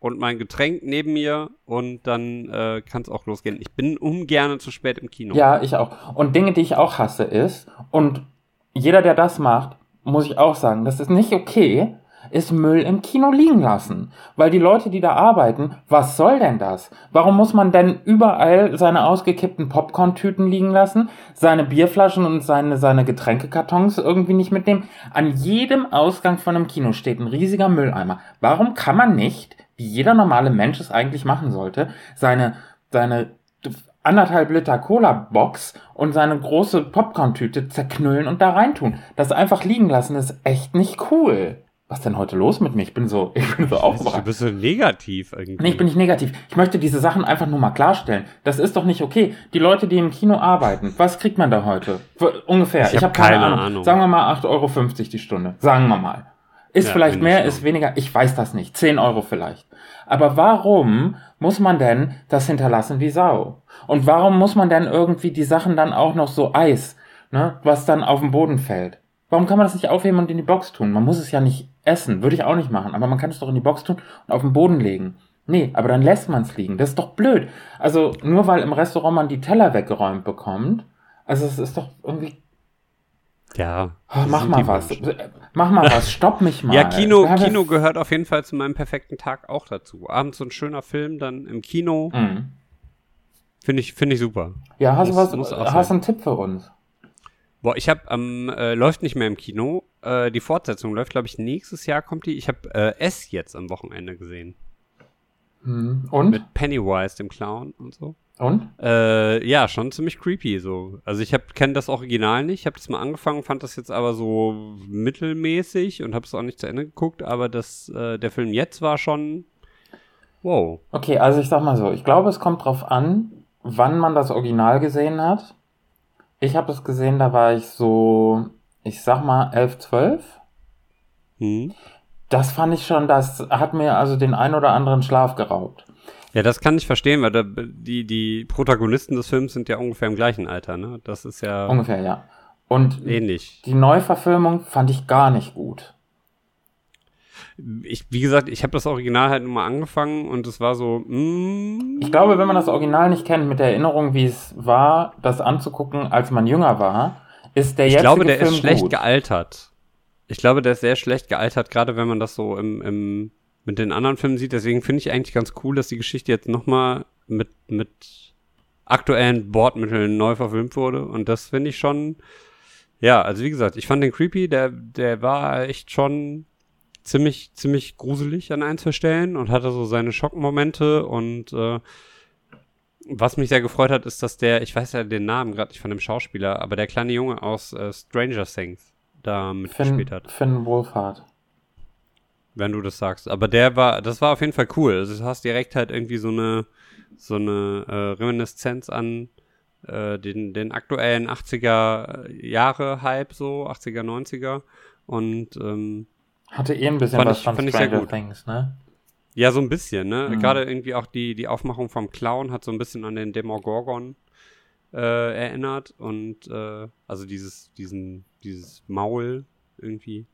und mein Getränk neben mir und dann äh, kann es auch losgehen. Ich bin ungern zu spät im Kino. Ja, ich auch. Und Dinge, die ich auch hasse, ist, und jeder, der das macht, muss ich auch sagen, das ist nicht okay, ist Müll im Kino liegen lassen. Weil die Leute, die da arbeiten, was soll denn das? Warum muss man denn überall seine ausgekippten Popcorn-Tüten liegen lassen, seine Bierflaschen und seine, seine Getränkekartons irgendwie nicht mitnehmen? An jedem Ausgang von einem Kino steht ein riesiger Mülleimer. Warum kann man nicht, wie jeder normale Mensch es eigentlich machen sollte, seine, seine anderthalb Liter Cola-Box und seine große Popcorn-Tüte zerknüllen und da reintun. Das einfach liegen lassen ist echt nicht cool. Was denn heute los mit mir? Ich bin so, [laughs] ich bin so Du aufgebracht. bist so negativ irgendwie. Nee, ich bin nicht negativ. Ich möchte diese Sachen einfach nur mal klarstellen. Das ist doch nicht okay. Die Leute, die im Kino arbeiten, was kriegt man da heute? Ungefähr. Ich Ich, hab habe keine, keine Ahnung. Ahnung. Sagen wir mal 8,50 Euro die Stunde. Sagen wir mal. Ist Ja, vielleicht mehr, ist weniger. Ich weiß das nicht. 10 Euro vielleicht. Aber warum muss man denn das hinterlassen wie Sau? Und warum muss man denn irgendwie die Sachen dann auch noch so Eis, ne, was dann auf den Boden fällt? Warum kann man das nicht aufheben und in die Box tun? Man muss es ja nicht essen, würde ich auch nicht machen, aber man kann es doch in die Box tun und auf den Boden legen. Nee, aber dann lässt man es liegen. Das ist doch blöd. Also nur weil im Restaurant man die Teller weggeräumt bekommt, also es ist doch irgendwie. Ja. Oh, das mach mal was. Mach mal was. [laughs] Stopp mich mal. Ja, Kino, Kino gehört auf jeden Fall zu meinem perfekten Tag auch dazu. Abends so ein schöner Film dann im Kino. Mhm. Finde ich, finde ich super. Ja, hast du was? Hast du einen Tipp für uns? Boah, ich habe am äh, läuft nicht mehr im Kino. Äh, die Fortsetzung läuft, glaube ich, nächstes Jahr kommt die. Ich habe äh, S jetzt am Wochenende gesehen Mhm. Und? mit Pennywise, dem Clown und so. Und? Äh, ja, schon ziemlich creepy so. Also ich kenne das Original nicht, habe das mal angefangen, fand das jetzt aber so mittelmäßig und habe es auch nicht zu Ende geguckt, aber das äh, der Film jetzt war schon wow. Okay, also ich sag mal so, ich glaube, es kommt drauf an, wann man das Original gesehen hat. Ich habe es gesehen, da war ich so, ich sag mal 11, 12. Hm. Das fand ich schon, das hat mir also den ein oder anderen Schlaf geraubt. Ja, das kann ich verstehen, weil da, die die Protagonisten des Films sind ja ungefähr im gleichen Alter, ne? Das ist ja Ungefähr, ja. Und ähnlich. die Neuverfilmung fand ich gar nicht gut. Ich, wie gesagt, ich habe das Original halt nur mal angefangen und es war so, mm, Ich glaube, wenn man das Original nicht kennt, mit der Erinnerung, wie es war, das anzugucken, als man jünger war, ist der ich jetzige glaube, der Film ist schlecht gut. gealtert. Ich glaube, der ist sehr schlecht gealtert, gerade wenn man das so im, im mit den anderen Filmen sieht. Deswegen finde ich eigentlich ganz cool, dass die Geschichte jetzt nochmal mit, mit aktuellen Bordmitteln neu verfilmt wurde. Und das finde ich schon, ja, also wie gesagt, ich fand den creepy, der, der war echt schon ziemlich, ziemlich gruselig an ein, zwei Stellen und hatte so seine Schockmomente und äh, was mich sehr gefreut hat, ist, dass der, ich weiß ja den Namen gerade nicht von dem Schauspieler, aber der kleine Junge aus äh, Stranger Things da mitgespielt hat, Finn Wolfhard. Wenn du das sagst. Aber der war, das war auf jeden Fall cool. Also du hast direkt halt irgendwie so eine, so eine äh, Reminiszenz an äh, den, den aktuellen 80er Jahre Hype, so 80er, 90er. Und ähm, Hatte eh ein bisschen Fand was ich- von fand ich sehr Stranger gut. Things, ne? ja, so ein bisschen, ne? Mhm. Gerade irgendwie auch die, die Aufmachung vom Clown hat so ein bisschen an den Demogorgon äh, erinnert und äh, also dieses, diesen, dieses Maul irgendwie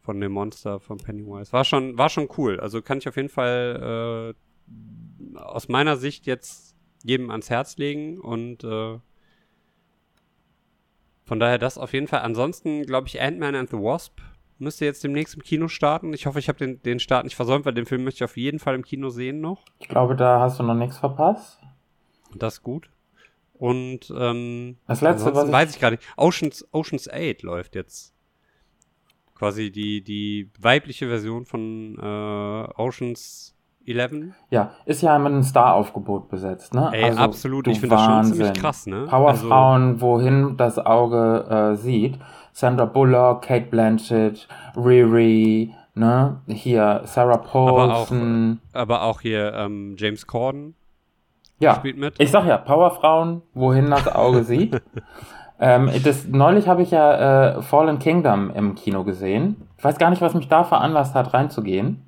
von dem Monster von Pennywise. War schon, war schon cool. Also kann ich auf jeden Fall äh, aus meiner Sicht jetzt jedem ans Herz legen und äh, von daher das auf jeden Fall. Ansonsten glaube ich Ant-Man and the Wasp müsste jetzt demnächst im Kino starten. Ich hoffe, ich habe den, den Start nicht versäumt, weil den Film möchte ich auf jeden Fall im Kino sehen noch. Ich glaube, da hast du noch nichts verpasst. Das ist gut. Und ähm, Das letzte, was ich, weiß ich gar nicht. Oceans, Oceans 8 läuft jetzt. Quasi die, die weibliche Version von äh, Oceans 11. ja, ist ja mit einem Star-Aufgebot besetzt, ne? Ey, absolut. Ich finde das schon ziemlich krass, ne? Powerfrauen, wohin das Auge äh, sieht. Sandra Bullock, Kate Blanchett, Riri, ne? Hier Sarah aber, auch, Paulson. aber auch hier ähm, James Corden ja, spielt mit. ich sag ja, Powerfrauen, wohin das Auge sieht. [laughs] Ähm, das, neulich habe ich ja äh, Fallen Kingdom im Kino gesehen. Ich weiß gar nicht, was mich da veranlasst hat, reinzugehen.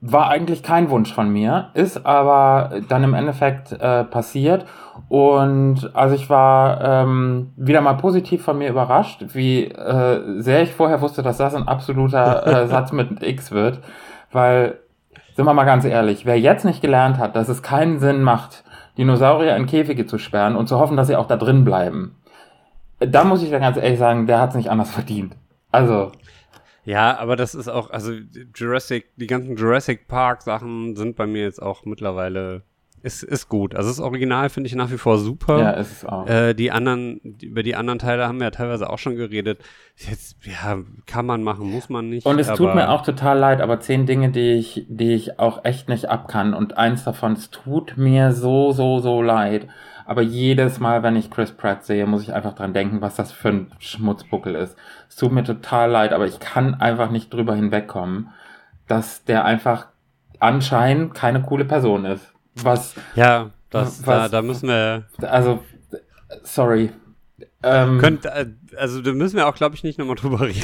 War eigentlich kein Wunsch von mir, ist aber dann im Endeffekt äh, passiert. Und also ich war ähm, wieder mal positiv von mir überrascht, wie äh, sehr ich vorher wusste, dass das ein absoluter äh, [laughs] Satz mit X wird. Weil, sind wir mal ganz ehrlich, wer jetzt nicht gelernt hat, dass es keinen Sinn macht, Dinosaurier in Käfige zu sperren und zu hoffen, dass sie auch da drin bleiben, da muss ich dann ganz ehrlich sagen, der hat es nicht anders verdient. Also, Ja, aber das ist auch, also Jurassic, die ganzen Jurassic Park Sachen sind bei mir jetzt auch mittlerweile, ist, ist gut. Also das Original finde ich nach wie vor super. ja, ist es auch. Äh, die anderen, über die anderen Teile haben wir ja teilweise auch schon geredet. Jetzt, ja, kann man machen, muss man nicht. Und es tut mir auch total leid, aber zehn Dinge, die ich, die ich auch echt nicht abkann. Und eins davon, es tut mir so, so, so leid. Aber jedes Mal, wenn ich Chris Pratt sehe, muss ich einfach dran denken, was das für ein Schmutzbuckel ist. Es tut mir total leid, aber ich kann einfach nicht drüber hinwegkommen, dass der einfach anscheinend keine coole Person ist. Was, Ja, das, Was- da, da müssen wir, also, sorry. Ähm, könnt, äh, also da müssen wir auch, glaube ich, nicht nochmal drüber [laughs] reden.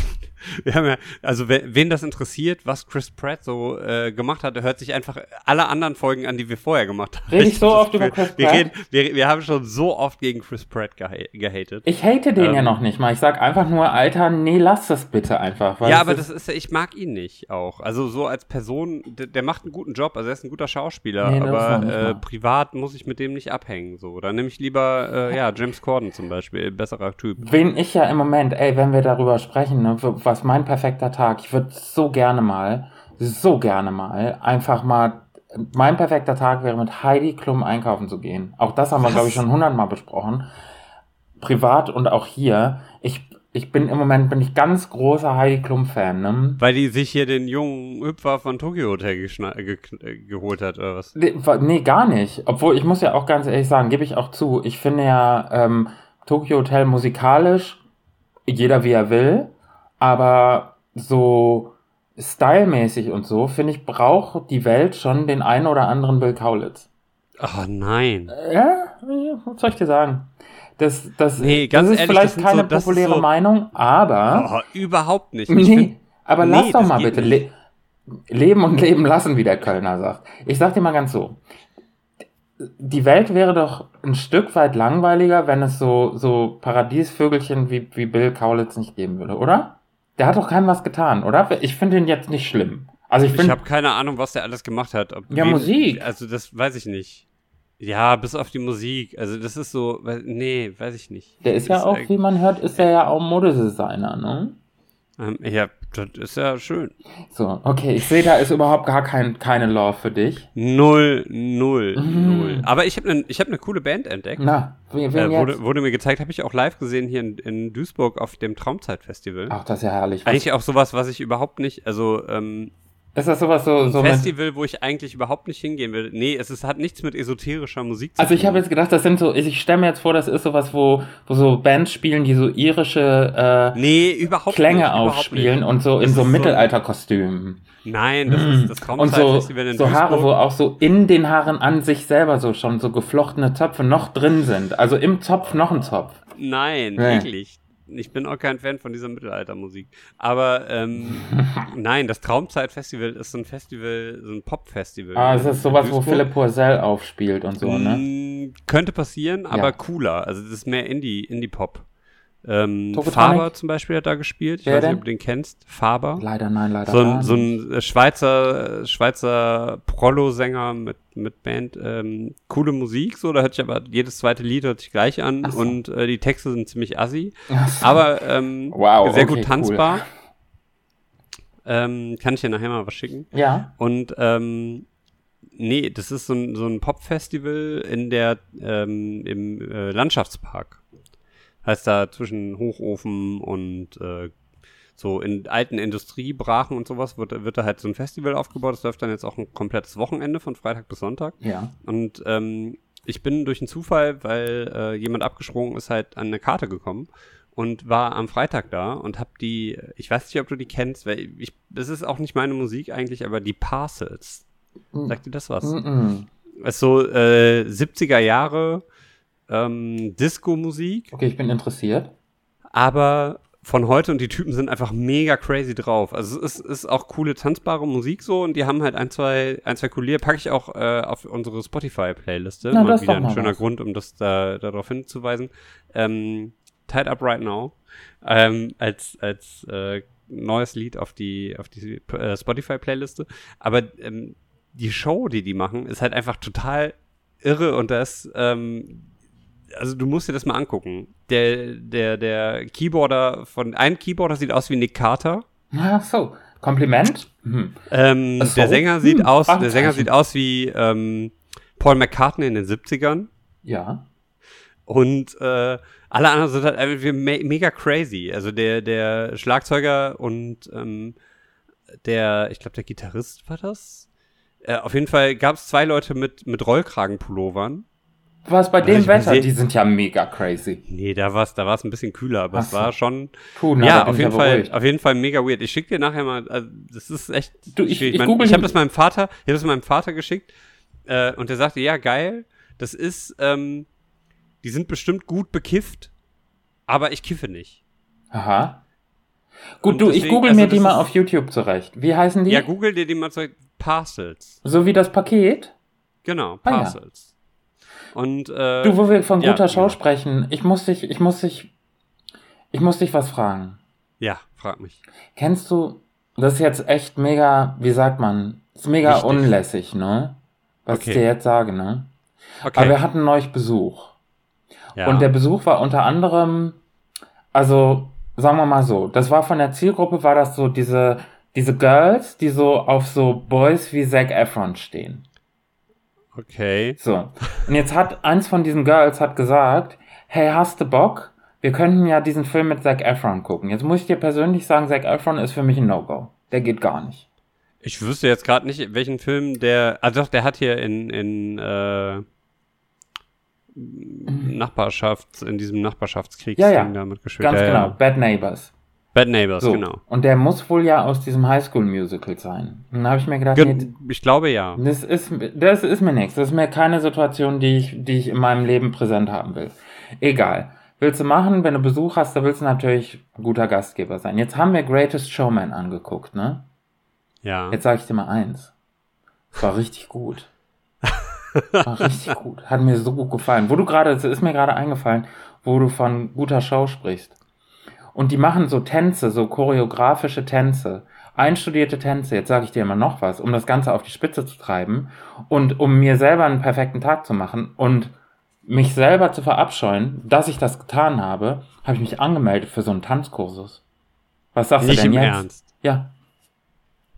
Wir haben ja, also wen, das interessiert, was Chris Pratt so äh, gemacht hat, der hört sich einfach alle anderen Folgen an, die wir vorher gemacht haben. Rede ich so oft über Chris wir, Pratt? reden, wir, wir haben schon so oft gegen Chris Pratt geha gehatet. ich hate den ja Ähm. noch nicht mal. Ich sag einfach nur, Alter, nee, lass das bitte einfach. ja, aber ist- das ist ja, ich mag ihn nicht auch. Also so als Person, der, der macht einen guten Job, also er ist ein guter Schauspieler, Nee, aber äh, privat muss ich mit dem nicht abhängen. So, dann nehme ich lieber, äh, ja, James Corden zum Beispiel, besserer Typ. Wen ich ja im Moment, ey, wenn wir darüber sprechen, ne, was mein perfekter Tag, ich würde so gerne mal, so gerne mal, einfach mal, mein perfekter Tag wäre mit Heidi Klum einkaufen zu gehen. Auch das haben wir, glaube ich, schon hundertmal besprochen. Privat und auch hier. Ich, ich bin im Moment, bin ich ganz großer Heidi Klum-Fan, ne? Weil die sich hier den jungen Hüpfer von Tokyo Hotel ge geholt hat, oder was? Nee, Nee, gar nicht. Obwohl, ich muss ja auch ganz ehrlich sagen, gebe ich auch zu, ich finde ja ähm, Tokyo Hotel musikalisch, jeder wie er will, aber so stylmäßig und so, finde ich, braucht die Welt schon den einen oder anderen Bill Kaulitz. Oh nein. Ja, ja, was soll ich dir sagen? Das, das, Nee, das ist ehrlich, vielleicht das keine so- populäre so- Meinung, aber... Oh, überhaupt nicht. Ich Nee, find, aber nee, lass doch mal bitte. Le leben und leben lassen, wie der Kölner sagt. Ich sag dir mal ganz so. Die Welt wäre doch ein Stück weit langweiliger, wenn es so, so Paradiesvögelchen wie, wie Bill Kaulitz nicht geben würde, oder? Der hat doch keinem was getan, oder? Ich finde ihn jetzt nicht schlimm. Also ich ich habe keine Ahnung, was der alles gemacht hat. Ob Ja, Musik. Also das weiß ich nicht. Ja, bis auf die Musik. Also das ist so, nee, weiß ich nicht. der ist ja auch, wie man hört, ist er ja auch Modedesigner, ne? Ähm, ja, das ist ja schön. So, okay, ich sehe, da ist überhaupt gar kein, keine Lore für dich. Null, null, Mhm. null. Aber ich habe eine ich hab ne coole Band entdeckt. Na, wen, wen Äh, wurde, wurde mir gezeigt, habe ich auch live gesehen hier in, in Duisburg auf dem Traumzeitfestival. Ach, das ist ja herrlich. Eigentlich auch sowas, was ich überhaupt nicht, also ähm, ist das sowas so, ein so Festival, wo ich eigentlich überhaupt nicht hingehen will. Nee, es ist, hat nichts mit esoterischer Musik zu Also ich tun. habe jetzt gedacht, das sind so, ich stelle mir jetzt vor, das ist sowas, wo, wo so Bands spielen, die so irische äh, Nee, überhaupt Klänge nicht. überhaupt aufspielen nicht. und so in Das so so- Mittelalterkostümen. Nein, das ist das Und so, Traumzeitfestival in so Haare, wo auch so in den Haaren an sich selber so schon so geflochtene Zöpfe noch drin sind. Also im Zopf noch ein Zopf. Nein, Nee. eklig. Ich bin auch kein Fan von dieser Mittelaltermusik. Aber ähm, [laughs] nein, das Traumzeitfestival ist so ein Festival, so ein Popfestival. Ah, es ist sowas, wo. Philipp Poisel aufspielt und so, ne? Mm, könnte passieren, aber Ja. cooler. Also das ist mehr Indie, Indie-Pop. Ähm? Faber zum Beispiel hat da gespielt. Ich Wer weiß nicht, denn? ob du den kennst. Faber. Leider nein, leider So ein, so nicht. ein äh, Schweizer, Schweizer Prollo-Sänger mit, mit Band. Ähm, coole Musik, so. Da hört sich aber jedes zweite Lied hört sich gleich an so. und äh, die Texte sind ziemlich assi. So. Aber ähm, Wow, sehr okay, gut tanzbar. Ähm, kann ich dir nachher mal was schicken. Ja. Und ähm, nee, das ist so ein, so ein Pop-Festival in der ähm, im äh, Landschaftspark. Heißt da zwischen Hochofen und äh, so in alten Industriebrachen und sowas wird, wird da halt so ein Festival aufgebaut. Das läuft dann jetzt auch ein komplettes Wochenende von Freitag bis Sonntag. Ja. Und ähm, ich bin durch einen Zufall, weil äh, jemand abgesprungen ist, halt an eine Karte gekommen und war am Freitag da und hab die, ich weiß nicht, ob du die kennst, weil ich, das ist auch nicht meine Musik eigentlich, aber die Parcels. Sagt dir das was? Mm-mm. Es ist so äh, 70er Jahre ähm, Disco-Musik, Okay, ich bin interessiert. aber von heute und die Typen sind einfach mega crazy drauf. Also es ist, ist auch coole tanzbare Musik so und die haben halt ein, zwei, ein, zwei coole, packe ich auch äh, auf unsere Spotify-Playliste. Mal das ist wieder ein schöner was. Grund, um das da darauf hinzuweisen. Ähm, Tied Up Right Now ähm, als, als äh, neues Lied auf die, auf die äh, Spotify-Playliste. Aber ähm, die Show, die die machen, ist halt einfach total irre und das, ähm, also du musst dir das mal angucken. Der, der, der Keyboarder von, ein Keyboarder sieht aus wie Nick Carter. Ach so. Kompliment? Hm. Ähm, Ach so. Der Sänger sieht Hm, aus, der Fragezeichen. Sänger sieht aus wie ähm, Paul McCartney in den 70ern. Ja. Und äh, alle anderen sind halt einfach me mega crazy. Also der, der Schlagzeuger und ähm, der, ich glaube, der Gitarrist war das. Äh, auf jeden Fall gab es zwei Leute mit, mit Rollkragenpullovern. Was bei Also dem ich Wetter? Die sind ja mega crazy. Nee, da war es da war's ein bisschen kühler, aber Ach es so. war schon. Puh, na, ja, auf ich jeden, Fall, auf jeden Fall mega weird. Ich schicke dir nachher mal, also, das ist echt. Du, ich- schwierig. ich mein, google ich habe das meinem Vater, ich habe das meinem Vater geschickt äh, und der sagte, ja, geil, das ist, ähm, die sind bestimmt gut bekifft, aber ich kiffe nicht. Aha. Gut, Und du, ich deswegen- google also mir die mal auf YouTube zurecht. Wie heißen die? Ja, google dir die mal zu Parcels. so wie das Paket? Genau, Ah, ja. Und äh, Du, wo wir von ja, guter Show ja. sprechen, ich muss dich, ich muss dich, ich muss dich was fragen. ja, frag mich. Kennst du, das ist jetzt echt mega, wie sagt man, ist mega Wichtig. unlässig, ne? Was Okay. ich dir jetzt sage, ne? Okay. Aber wir hatten neulich Besuch. ja. Und der Besuch war unter anderem, also sagen wir mal so, das war von der Zielgruppe, war das so diese, diese Girls, die so auf so Boys wie Zac Efron stehen. Okay. So. Und jetzt hat eins von diesen Girls hat gesagt, hey, hast du Bock? Wir könnten ja diesen Film mit Zac Efron gucken. Jetzt muss ich dir persönlich sagen, Zac Efron ist für mich ein No-Go. Der geht gar nicht. Ich wüsste jetzt gerade nicht, welchen Film der. Also doch, der hat hier in, in äh, Nachbarschafts, in diesem Nachbarschaftskrieg Ja, ja. da mitgespielt. Ganz ja, genau. Ja. Bad Neighbors. Bad Neighbors, So. genau. Und der muss wohl ja aus diesem Highschool-Musical sein. Und dann habe ich mir gedacht, nee, Ge ich glaube ja. Das ist, das ist mir nichts. Das ist mir keine Situation, die ich, die ich in meinem Leben präsent haben will. Egal. Willst du machen, wenn du Besuch hast, da willst du natürlich ein guter Gastgeber sein. Jetzt haben wir Greatest Showman angeguckt, ne? Ja. Jetzt sage ich dir mal eins. Es war richtig gut. War richtig gut. Hat mir so gut gefallen. Wo du gerade, es ist mir gerade eingefallen, wo du von guter Show sprichst. Und die machen so Tänze, so choreografische Tänze, einstudierte Tänze. Jetzt sage ich dir mal noch was, um das Ganze auf die Spitze zu treiben und um mir selber einen perfekten Tag zu machen und mich selber zu verabscheuen, dass ich das getan habe, habe ich mich angemeldet für so einen Tanzkursus. Was sagst Nicht du denn im jetzt? Ernst. Ja,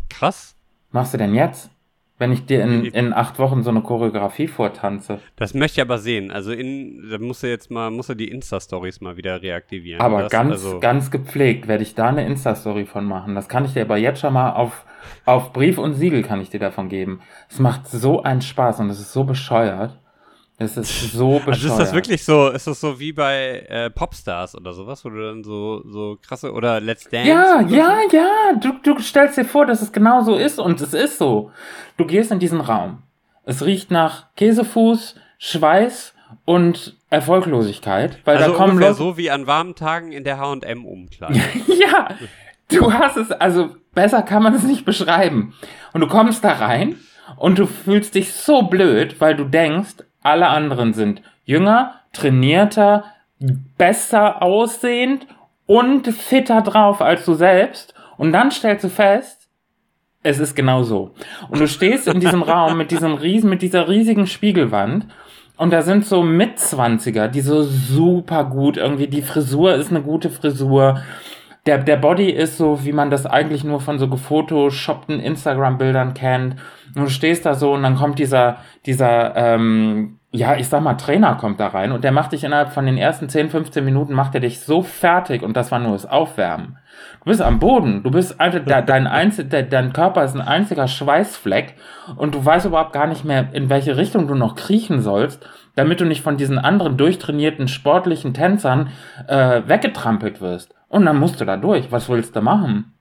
Krass. machst du denn jetzt? Wenn ich dir in, in acht Wochen so eine Choreografie vortanze. Das möchte ich aber sehen. Also in, da musst du jetzt mal, musst du die Insta-Stories mal wieder reaktivieren. Aber das, ganz, also, ganz gepflegt werde ich da eine Insta-Story von machen. Das kann ich dir aber jetzt schon mal auf, auf Brief und Siegel kann ich dir davon geben. Es macht so einen Spaß und es ist so bescheuert. Es ist so bescheuert. Also ist das wirklich so, ist das so wie bei äh, Popstars oder sowas, wo du dann so, so krasse, oder Let's Dance? Ja, ja, so? ja. Du, du stellst dir vor, dass es genau so ist und es ist so. Du gehst in diesen Raum. Es riecht nach Käsefuß, Schweiß und Erfolglosigkeit, weil Also da kommen ungefähr Leute. so wie an warmen Tagen in der H&M Umkleide. [laughs] Ja, du hast es, also besser kann man es nicht beschreiben. Und du kommst da rein und du fühlst dich so blöd, weil du denkst, Alle anderen sind jünger, trainierter, besser aussehend und fitter drauf als du selbst. Und dann stellst du fest, es ist genau so. Und du stehst in diesem Raum mit diesem riesen, mit dieser riesigen Spiegelwand und da sind so Mitzwanziger, die so super gut irgendwie, die Frisur ist eine gute Frisur. Der, der Body ist so, wie man das eigentlich nur von so gefotoshoppten Instagram-Bildern kennt. Und du stehst da so und dann kommt dieser, dieser, ähm, ja, ich sag mal, Trainer kommt da rein und der macht dich innerhalb von den ersten 10, 15 Minuten, macht er dich so fertig und das war nur das Aufwärmen. Du bist am Boden, du bist, Alter, dein, Einzel, dein Körper ist ein einziger Schweißfleck und du weißt überhaupt gar nicht mehr, in welche Richtung du noch kriechen sollst, damit du nicht von diesen anderen durchtrainierten sportlichen Tänzern äh, weggetrampelt wirst. Und dann musst du da durch. Was willst du machen?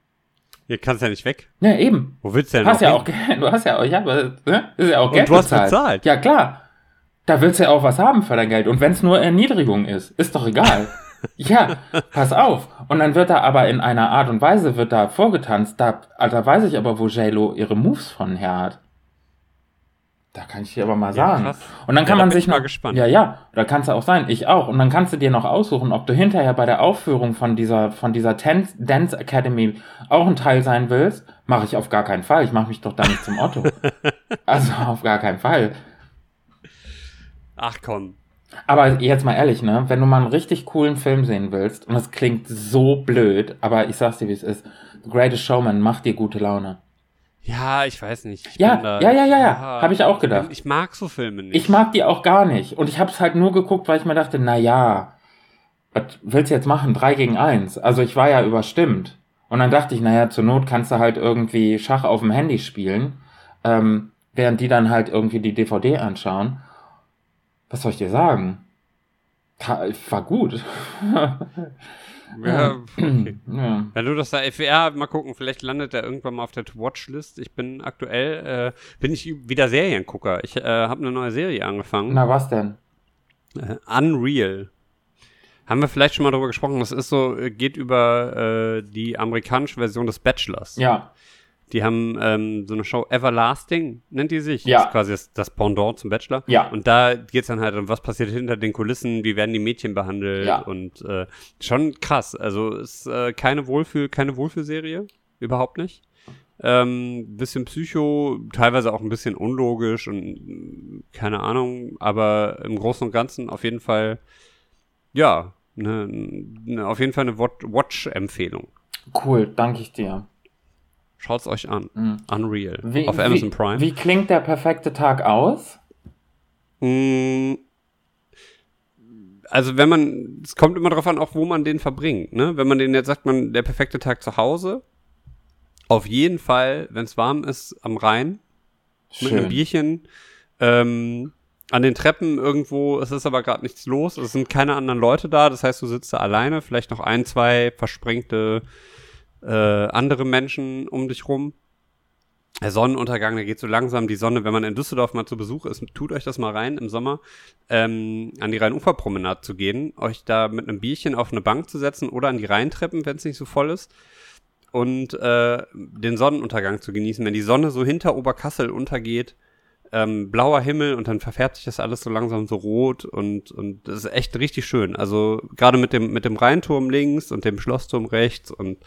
Hier kannst ja nicht weg. Ja, eben. Wo willst du denn hast ja hin? auch, Geld- du hast ja auch, ja, ne? ist ja auch Und Geld du hast bezahlt. bezahlt. Ja, klar. Da willst du ja auch was haben für dein Geld. Und wenn es nur Erniedrigung ist, ist doch egal. [laughs] ja, pass auf. Und dann wird da aber in einer Art und Weise wird da vorgetanzt. Da, da weiß ich aber, wo JLo ihre Moves von her hat. Da kann ich dir aber mal Ja, sagen. krass. Und dann Ja, kann da man bin sich noch, gespannt. ja, ja, da kannst du auch sein, ich auch. Und dann kannst du dir noch aussuchen, ob du hinterher bei der Aufführung von dieser, von dieser Tan- Dance Academy auch ein Teil sein willst. Mache ich auf gar keinen Fall. Ich mache mich doch da nicht zum Otto. [laughs] also auf gar keinen Fall. Ach komm. Aber jetzt mal ehrlich, ne? Wenn du mal einen richtig coolen Film sehen willst, und das klingt so blöd, aber ich sag's dir, wie es ist. The Greatest Showman macht dir gute Laune. Ja, ich weiß nicht. Ich Ja, da, ja, ja, ja, ja. Hab ich auch gedacht. Ich mag so Filme nicht. Ich mag die auch gar nicht. Und ich hab's halt nur geguckt, weil ich mir dachte, na ja, was willst du jetzt machen? Drei gegen eins. Also ich war ja überstimmt. Und dann dachte ich, naja, zur Not kannst du halt irgendwie Schach auf dem Handy spielen, ähm, während die dann halt irgendwie die DVD anschauen. Was soll ich dir sagen? War gut. [laughs] Ja, okay. [clears throat] ja. Wenn du das da, ja, mal gucken, vielleicht landet er irgendwann mal auf der To-Watch-List. Ich bin aktuell, äh, bin ich wieder Seriengucker. Ich äh, habe eine neue Serie angefangen. Na was denn? Äh, Unreal. Haben wir vielleicht schon mal darüber gesprochen. Das ist so, äh, geht über äh, die amerikanische Version des Bachelors. Ja, Die haben ähm, so eine Show Everlasting, nennt die sich. Ja. Das ist quasi das, das Pendant zum Bachelor. Ja. Und da geht's dann halt um, was passiert hinter den Kulissen, wie werden die Mädchen behandelt Ja. und äh, schon krass. Also ist äh, keine Wohlfühl, keine Wohlfühlserie, überhaupt nicht. Ähm, bisschen Psycho, teilweise auch ein bisschen unlogisch und mm, keine Ahnung, aber im Großen und Ganzen auf jeden Fall, ja, ne, ne, auf jeden Fall eine Wat- Watch-Empfehlung. cool, danke ich dir. Schaut's euch an. Mhm. Unreal. Wie, auf Amazon wie, Prime. Wie klingt der perfekte Tag aus? Mm, Also wenn man, es kommt immer darauf an, auch wo man den verbringt. Ne? Wenn man den jetzt sagt, man der perfekte Tag zu Hause, auf jeden Fall, wenn es warm ist, am Rhein mit einem Schön. Bierchen. Ähm, an den Treppen irgendwo, es ist aber gerade nichts los, es sind keine anderen Leute da, das heißt, du sitzt da alleine, vielleicht noch ein, zwei versprengte äh, andere Menschen um dich rum. Der Sonnenuntergang, der geht so langsam. Die Sonne, wenn man in Düsseldorf mal zu Besuch ist, tut euch das mal rein im Sommer, ähm, an die Rheinuferpromenade zu gehen, euch da mit einem Bierchen auf eine Bank zu setzen oder an die Rheintreppen, wenn es nicht so voll ist und äh, den Sonnenuntergang zu genießen. Wenn die Sonne so hinter Oberkassel untergeht, ähm, blauer Himmel und dann verfärbt sich das alles so langsam so rot und und das ist echt richtig schön. Also gerade mit dem mit dem Rheinturm links und dem Schlossturm rechts und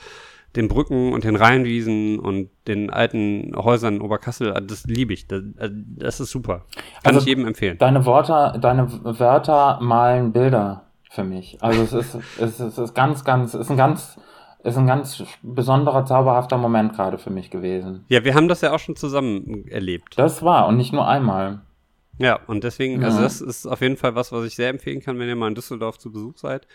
den Brücken und den Rheinwiesen und den alten Häusern in Oberkassel, das liebe ich. Das, das ist super. Kann Also- ich jedem empfehlen. Deine Worte, deine Wörter malen Bilder für mich. Also es ist, es ist, es ist ganz, ganz, es ist ein ganz, ist ein ganz besonderer, zauberhafter Moment gerade für mich gewesen. Ja, wir haben das ja auch schon zusammen erlebt. Das war und nicht nur einmal. Ja, und deswegen, Ja. also das ist auf jeden Fall was, was ich sehr empfehlen kann, wenn ihr mal in Düsseldorf zu Besuch seid.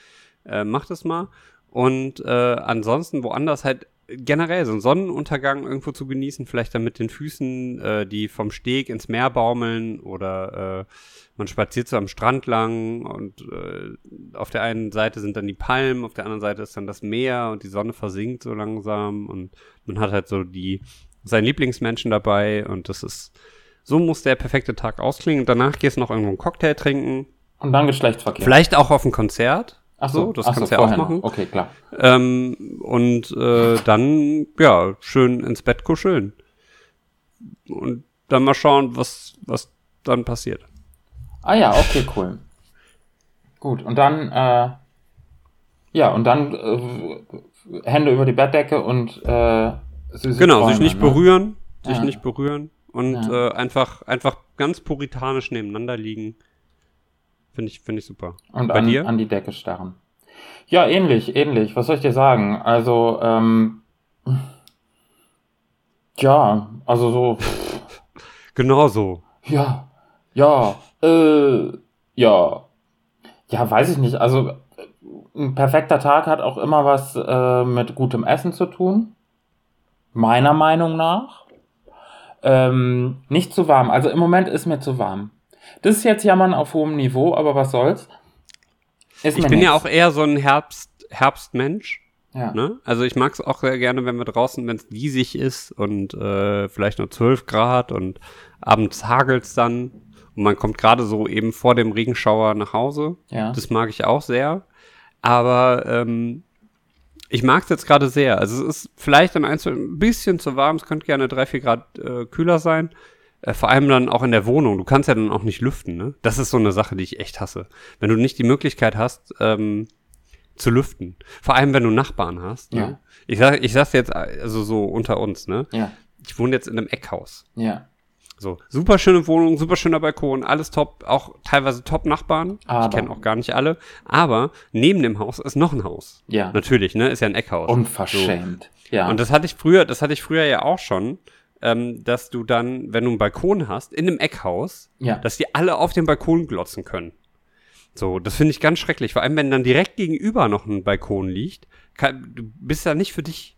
Äh, macht es mal. Und äh, ansonsten woanders halt generell so einen Sonnenuntergang irgendwo zu genießen, vielleicht dann mit den Füßen, äh, die vom Steg ins Meer baumeln oder äh, man spaziert so am Strand lang und äh, auf der einen Seite sind dann die Palmen, auf der anderen Seite ist dann das Meer und die Sonne versinkt so langsam und man hat halt so die seinen Lieblingsmenschen dabei und das ist so muss der perfekte Tag ausklingen. Danach gehst du noch irgendwo einen Cocktail trinken. Und dann Geschlechtsverkehr. Vielleicht auch auf ein Konzert. Ach so, so, das ach so, kannst du ja auch vorher noch. machen. Okay, klar. Ähm, und äh, dann, ja, schön ins Bett kuscheln. Und dann mal schauen, was, was dann passiert. Ah ja, okay, cool. Gut, und dann, äh, ja, und dann äh, Hände über die Bettdecke und äh, süße Genau, Träume, sich nicht ne? berühren, sich Ja. nicht berühren und Ja. äh, einfach, einfach ganz puritanisch nebeneinander liegen. Finde ich, finde ich super. Und Bei an, dir? an die Decke starren. Ja, ähnlich, ähnlich. Was soll ich dir sagen? Also, ähm, ja, also so, [laughs] Genau so. ja, ja, äh, ja, ja, weiß ich nicht. Also, ein perfekter Tag hat auch immer was äh, mit gutem Essen zu tun. Meiner Meinung nach. Ähm, nicht zu warm. Also im Moment ist mir zu warm. Das ist jetzt Jammern auf hohem Niveau, aber was soll's. Ich bin ja nix. auch eher so ein Herbst, Herbstmensch. Ja. Ne? Also ich mag es auch sehr gerne, wenn wir draußen, wenn es diesig ist und äh, vielleicht nur 12 Grad und abends hagelt's dann und man kommt gerade so eben vor dem Regenschauer nach Hause. Ja. Das mag ich auch sehr. Aber ähm, ich mag es jetzt gerade sehr. Also es ist vielleicht einzelnen ein bisschen zu warm. Es könnte gerne 3, 4 Grad äh, kühler sein. Äh, vor allem dann auch in der Wohnung. Du kannst ja dann auch nicht lüften. Ne? Das ist so eine Sache, die ich echt hasse. Wenn du nicht die Möglichkeit hast, ähm, zu lüften. Vor allem, wenn du Nachbarn hast. Ja. Ne? Ich sag, ich sag's jetzt also so unter uns. Ne? Ja. Ich wohne jetzt in einem Eckhaus. Ja. So, super schöne Wohnung, super schöner Balkon, alles top, auch teilweise top Nachbarn. Aber- Ich kenne auch gar nicht alle. Aber neben dem Haus ist noch ein Haus. Ja. Natürlich, ne? Ist ja ein Eckhaus. Unverschämt. Ja. Und das hatte ich früher, das hatte ich früher ja auch schon, ähm, dass du dann, wenn du einen Balkon hast, in einem Eckhaus, Ja. dass die alle auf den Balkon glotzen können. So, das finde ich ganz schrecklich. Vor allem, wenn dann direkt gegenüber noch ein Balkon liegt, kann, du bist ja nicht für dich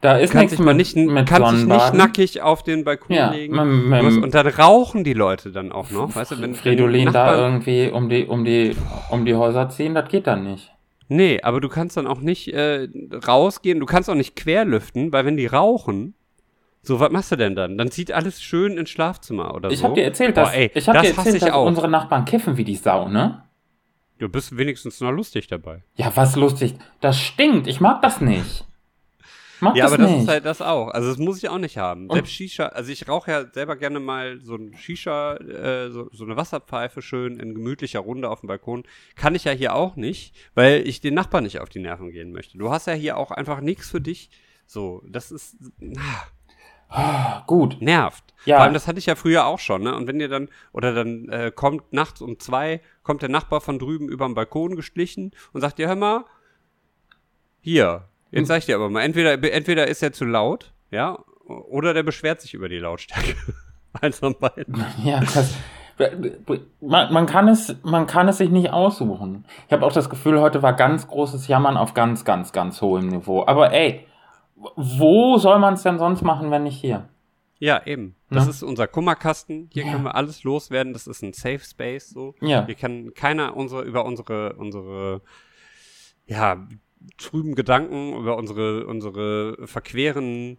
da ist kannst nichts dich mal nicht, mit kannst dich nicht nackig auf den Balkon Ja, legen. Du hast- und dann rauchen die Leute dann auch noch, weißt du, wenn Fridolin wenn da Nachbarn- irgendwie um die, um die, um die Häuser ziehen, das geht dann nicht. Nee, aber du kannst dann auch nicht äh, rausgehen, du kannst auch nicht querlüften, weil wenn die rauchen, so, was machst du denn dann? Dann zieht alles schön ins Schlafzimmer oder Ich so. habe dir erzählt, Boah, dass, ey, ich hab das dir erzählt, ich dass auch. unsere Nachbarn kiffen wie die Sau, ne? Du bist wenigstens noch lustig dabei. Ja, was lustig. Das stinkt. Ich mag das nicht. Mag Ja, das aber das nicht. ist halt das auch. Also das muss ich auch nicht haben. Und- Selbst Shisha, also ich rauche ja selber gerne mal so ein Shisha, äh, so, so eine Wasserpfeife schön in gemütlicher Runde auf dem Balkon. Kann ich ja hier auch nicht, weil ich den Nachbarn nicht auf die Nerven gehen möchte. Du hast ja hier auch einfach nichts für dich. So, das ist ah, Gut. nervt. Ja. Vor allem, das hatte ich ja früher auch schon, ne? Und wenn ihr dann, oder dann äh, kommt nachts um zwei, kommt der Nachbar von drüben über den Balkon geschlichen und sagt dir, hör mal, hier, Hm. jetzt sag ich dir aber mal, entweder, entweder ist er zu laut, ja, oder der beschwert sich über die Lautstärke. [laughs] Eins von beiden. [laughs] Ja, das, man, man, kann es, man kann es sich nicht aussuchen. Ich habe auch das Gefühl, heute war ganz großes Jammern auf ganz, ganz, ganz hohem Niveau. Aber ey, wo soll man es denn sonst machen, wenn nicht hier? Ja, eben. Das Ne? ist unser Kummerkasten. Hier Ja. können wir alles loswerden. Das ist ein Safe Space, so. Ja. Hier kann keiner unsere, über unsere, unsere, ja, trüben Gedanken, über unsere, unsere verqueren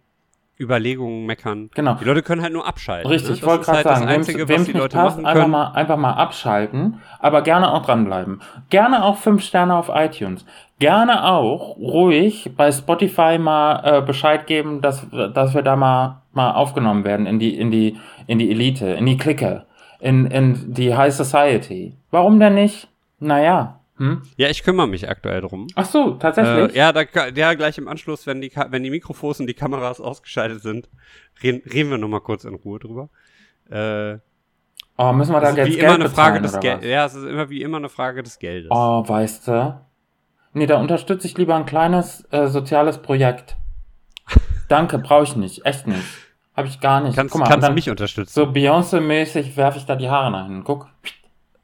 Überlegungen meckern. Genau. Die Leute können halt nur abschalten. Richtig, ne? ich wollte gerade halt sagen, das Einzige, wem's- was die nicht Leute passt, machen einfach können. mal, einfach mal abschalten, aber gerne auch dranbleiben. Gerne auch fünf Sterne auf iTunes. Gerne auch ruhig bei Spotify mal äh, Bescheid geben, dass, dass wir da mal, mal aufgenommen werden in die, in die, in die Elite, in die Clique, in, in die High Society. Warum denn nicht? Naja. Hm? Ja, ich kümmere mich aktuell drum. Ach so, tatsächlich. Äh, ja, da, ja, gleich im Anschluss, wenn die, wenn die Mikrofons und die Kameras ausgeschaltet sind, reden, reden wir nochmal kurz in Ruhe drüber. Äh, oh, müssen wir da jetzt wie Geld immer eine Frage des was? Ja, es ist immer wie immer eine Frage des Geldes. Oh, weißt du? Nee, da unterstütze ich lieber ein kleines äh, soziales Projekt. Danke, brauche ich nicht. Echt nicht. Habe ich gar nicht. kannst Guck mal, kannst dann, mich unterstützen. so Beyoncé-mäßig werfe ich da die Haare nach hinten. Guck.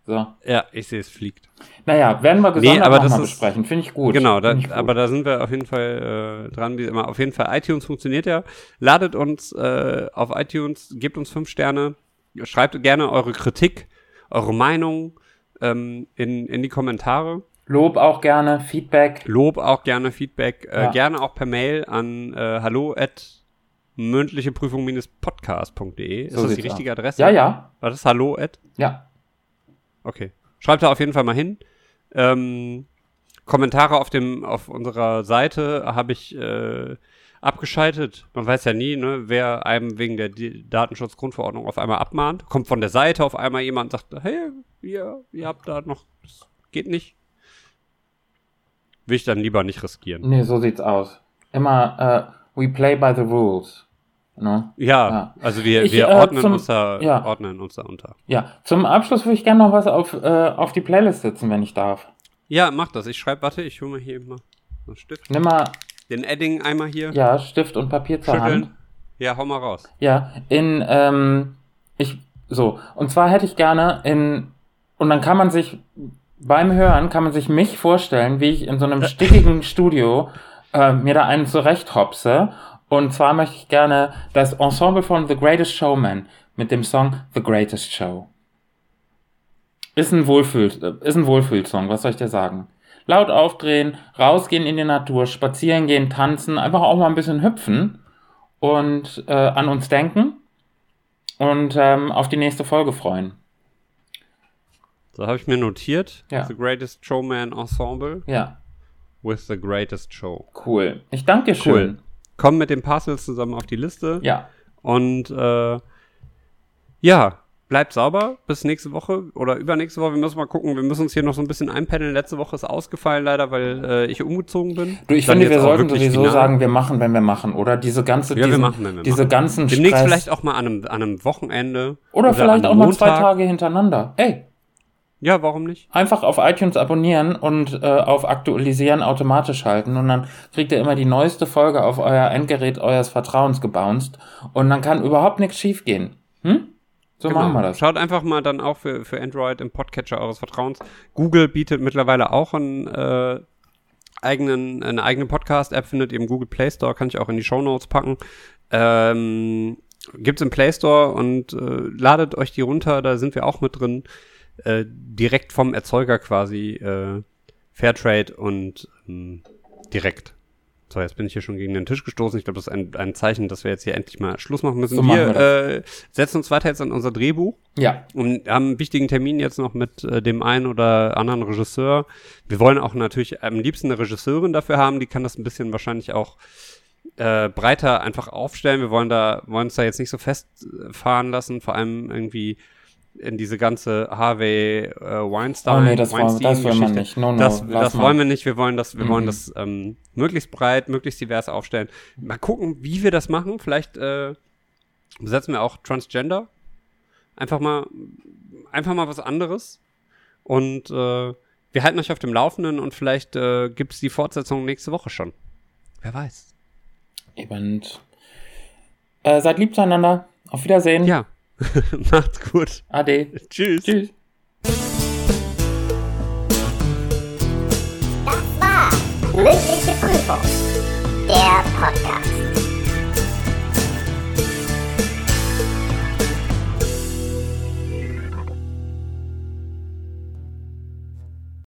So. Ja, ich sehe, es fliegt. Naja, werden wir gesondert aber nochmal das ist- besprechen. Finde ich gut. Genau, da, ich gut. aber da sind wir auf jeden Fall äh, dran. Wie immer, auf jeden Fall, iTunes funktioniert ja. Ladet uns äh, auf iTunes, gebt uns fünf Sterne, schreibt gerne eure Kritik, eure Meinung ähm, in, in die Kommentare. Lob auch gerne, Feedback. Lob auch gerne, Feedback, äh, Ja. gerne auch per Mail an äh, hallo at mündliche Prüfung-podcast.de. Ist So das die richtige aus. Adresse? Ja, ja. War das hallo at? Ja. Okay. Schreibt da auf jeden Fall mal hin. Ähm, Kommentare auf dem auf unserer Seite habe ich äh, abgeschaltet. Man weiß ja nie, ne, wer einem wegen der Datenschutzgrundverordnung auf einmal abmahnt. Kommt von der Seite auf einmal jemand und sagt, hey, ihr, ihr habt da noch, das geht nicht. Will ich dann lieber nicht riskieren. Nee, so sieht's aus. Immer, äh, we play by the rules. Ne? Ja, Ja. also wir, Ich, wir äh, ordnen, zum- uns da, ja. ordnen uns da unter. Ja, zum Abschluss würde ich gerne noch was auf, äh, auf die Playlist setzen, wenn ich darf. Ja, mach das. Ich schreibe, warte, ich hole mal hier mal einen Stift. Nimm mal, Den Edding einmal hier ja, Stift und Papier zur Hand. schütteln. Ja, hau mal raus. Ja, in, ähm, ich, so, und zwar hätte ich gerne in, und dann kann man sich, beim Hören kann man sich mich vorstellen, wie ich in so einem [laughs] stickigen Studio äh, mir da einen zurechthopse. Und zwar möchte ich gerne das Ensemble von The Greatest Showman mit dem Song The Greatest Show. Ist ein Wohlfühl, ist ein Wohlfühlsong, was soll ich dir sagen? Laut aufdrehen, rausgehen in die Natur, spazieren gehen, tanzen, einfach auch mal ein bisschen hüpfen und äh, an uns denken und ähm, auf die nächste Folge freuen. So habe ich mir notiert. Ja. The Greatest Showman Ensemble Ja, with the Greatest Show. cool. Ich danke dir schön. Cool. Kommen mit den Parcels zusammen auf die Liste. Ja, Und äh, ja, bleibt sauber bis nächste Woche oder übernächste Woche. Wir müssen mal gucken. Wir müssen uns hier noch so ein bisschen einpendeln. Letzte Woche ist ausgefallen leider, weil äh, ich umgezogen bin. du, ich Dann finde, wir sollten sowieso final. sagen, wir machen, wenn wir machen, oder? Diese ganze, Ja, wir diesen, machen, wenn wir diese machen. ganzen Demnächst Stress. vielleicht auch mal an einem, an einem Wochenende. oder, vielleicht an auch mal zwei Montag. Tage hintereinander. Ey, Ja, warum nicht? einfach auf iTunes abonnieren und äh, auf Aktualisieren automatisch halten und dann kriegt ihr immer die neueste Folge auf euer Endgerät eures Vertrauens gebounced und dann kann überhaupt nichts schiefgehen. Hm? So Genau. machen wir das. Schaut einfach mal dann auch für, für Android im Podcatcher eures Vertrauens. Google bietet mittlerweile auch einen äh, eigenen, eine eigene Podcast-App, findet ihr im Google Play Store, kann ich auch in die Show Notes packen. Ähm, gibt's im Play Store und äh, ladet euch die runter, da sind wir auch mit drin. Äh, direkt vom Erzeuger quasi äh, Fairtrade und ähm, direkt. So, jetzt bin ich hier schon gegen den Tisch gestoßen. Ich glaube, das ist ein, ein Zeichen, dass wir jetzt hier endlich mal Schluss machen müssen. So machen wir wir äh, setzen uns weiter jetzt an unser Drehbuch Ja, und haben einen wichtigen Termin jetzt noch mit äh, dem einen oder anderen Regisseur. Wir wollen auch natürlich am liebsten eine Regisseurin dafür haben, die kann das ein bisschen wahrscheinlich auch äh, breiter einfach aufstellen. Wir wollen da, wollen uns da jetzt nicht so festfahren lassen, vor allem irgendwie in diese ganze Harvey äh, Weinstein, Oh nee, das wollen- das will man Weinstein-Geschichte. nicht. No, no, das das wollen wir nicht. Wir wollen das, wir wollen Mhm. das ähm, möglichst breit, möglichst divers aufstellen. Mal gucken, wie wir das machen. Vielleicht äh, besetzen wir auch Transgender. Einfach mal, einfach mal was anderes. Und äh, wir halten euch auf dem Laufenden und vielleicht äh, gibt es die Fortsetzung nächste Woche schon. Wer weiß. eben. Äh, seid lieb zueinander. Auf Wiedersehen. Ja. [laughs] Macht's gut. Ade. Tschüss. Tschüss. Das war mündliche Prüfung. Der Podcast.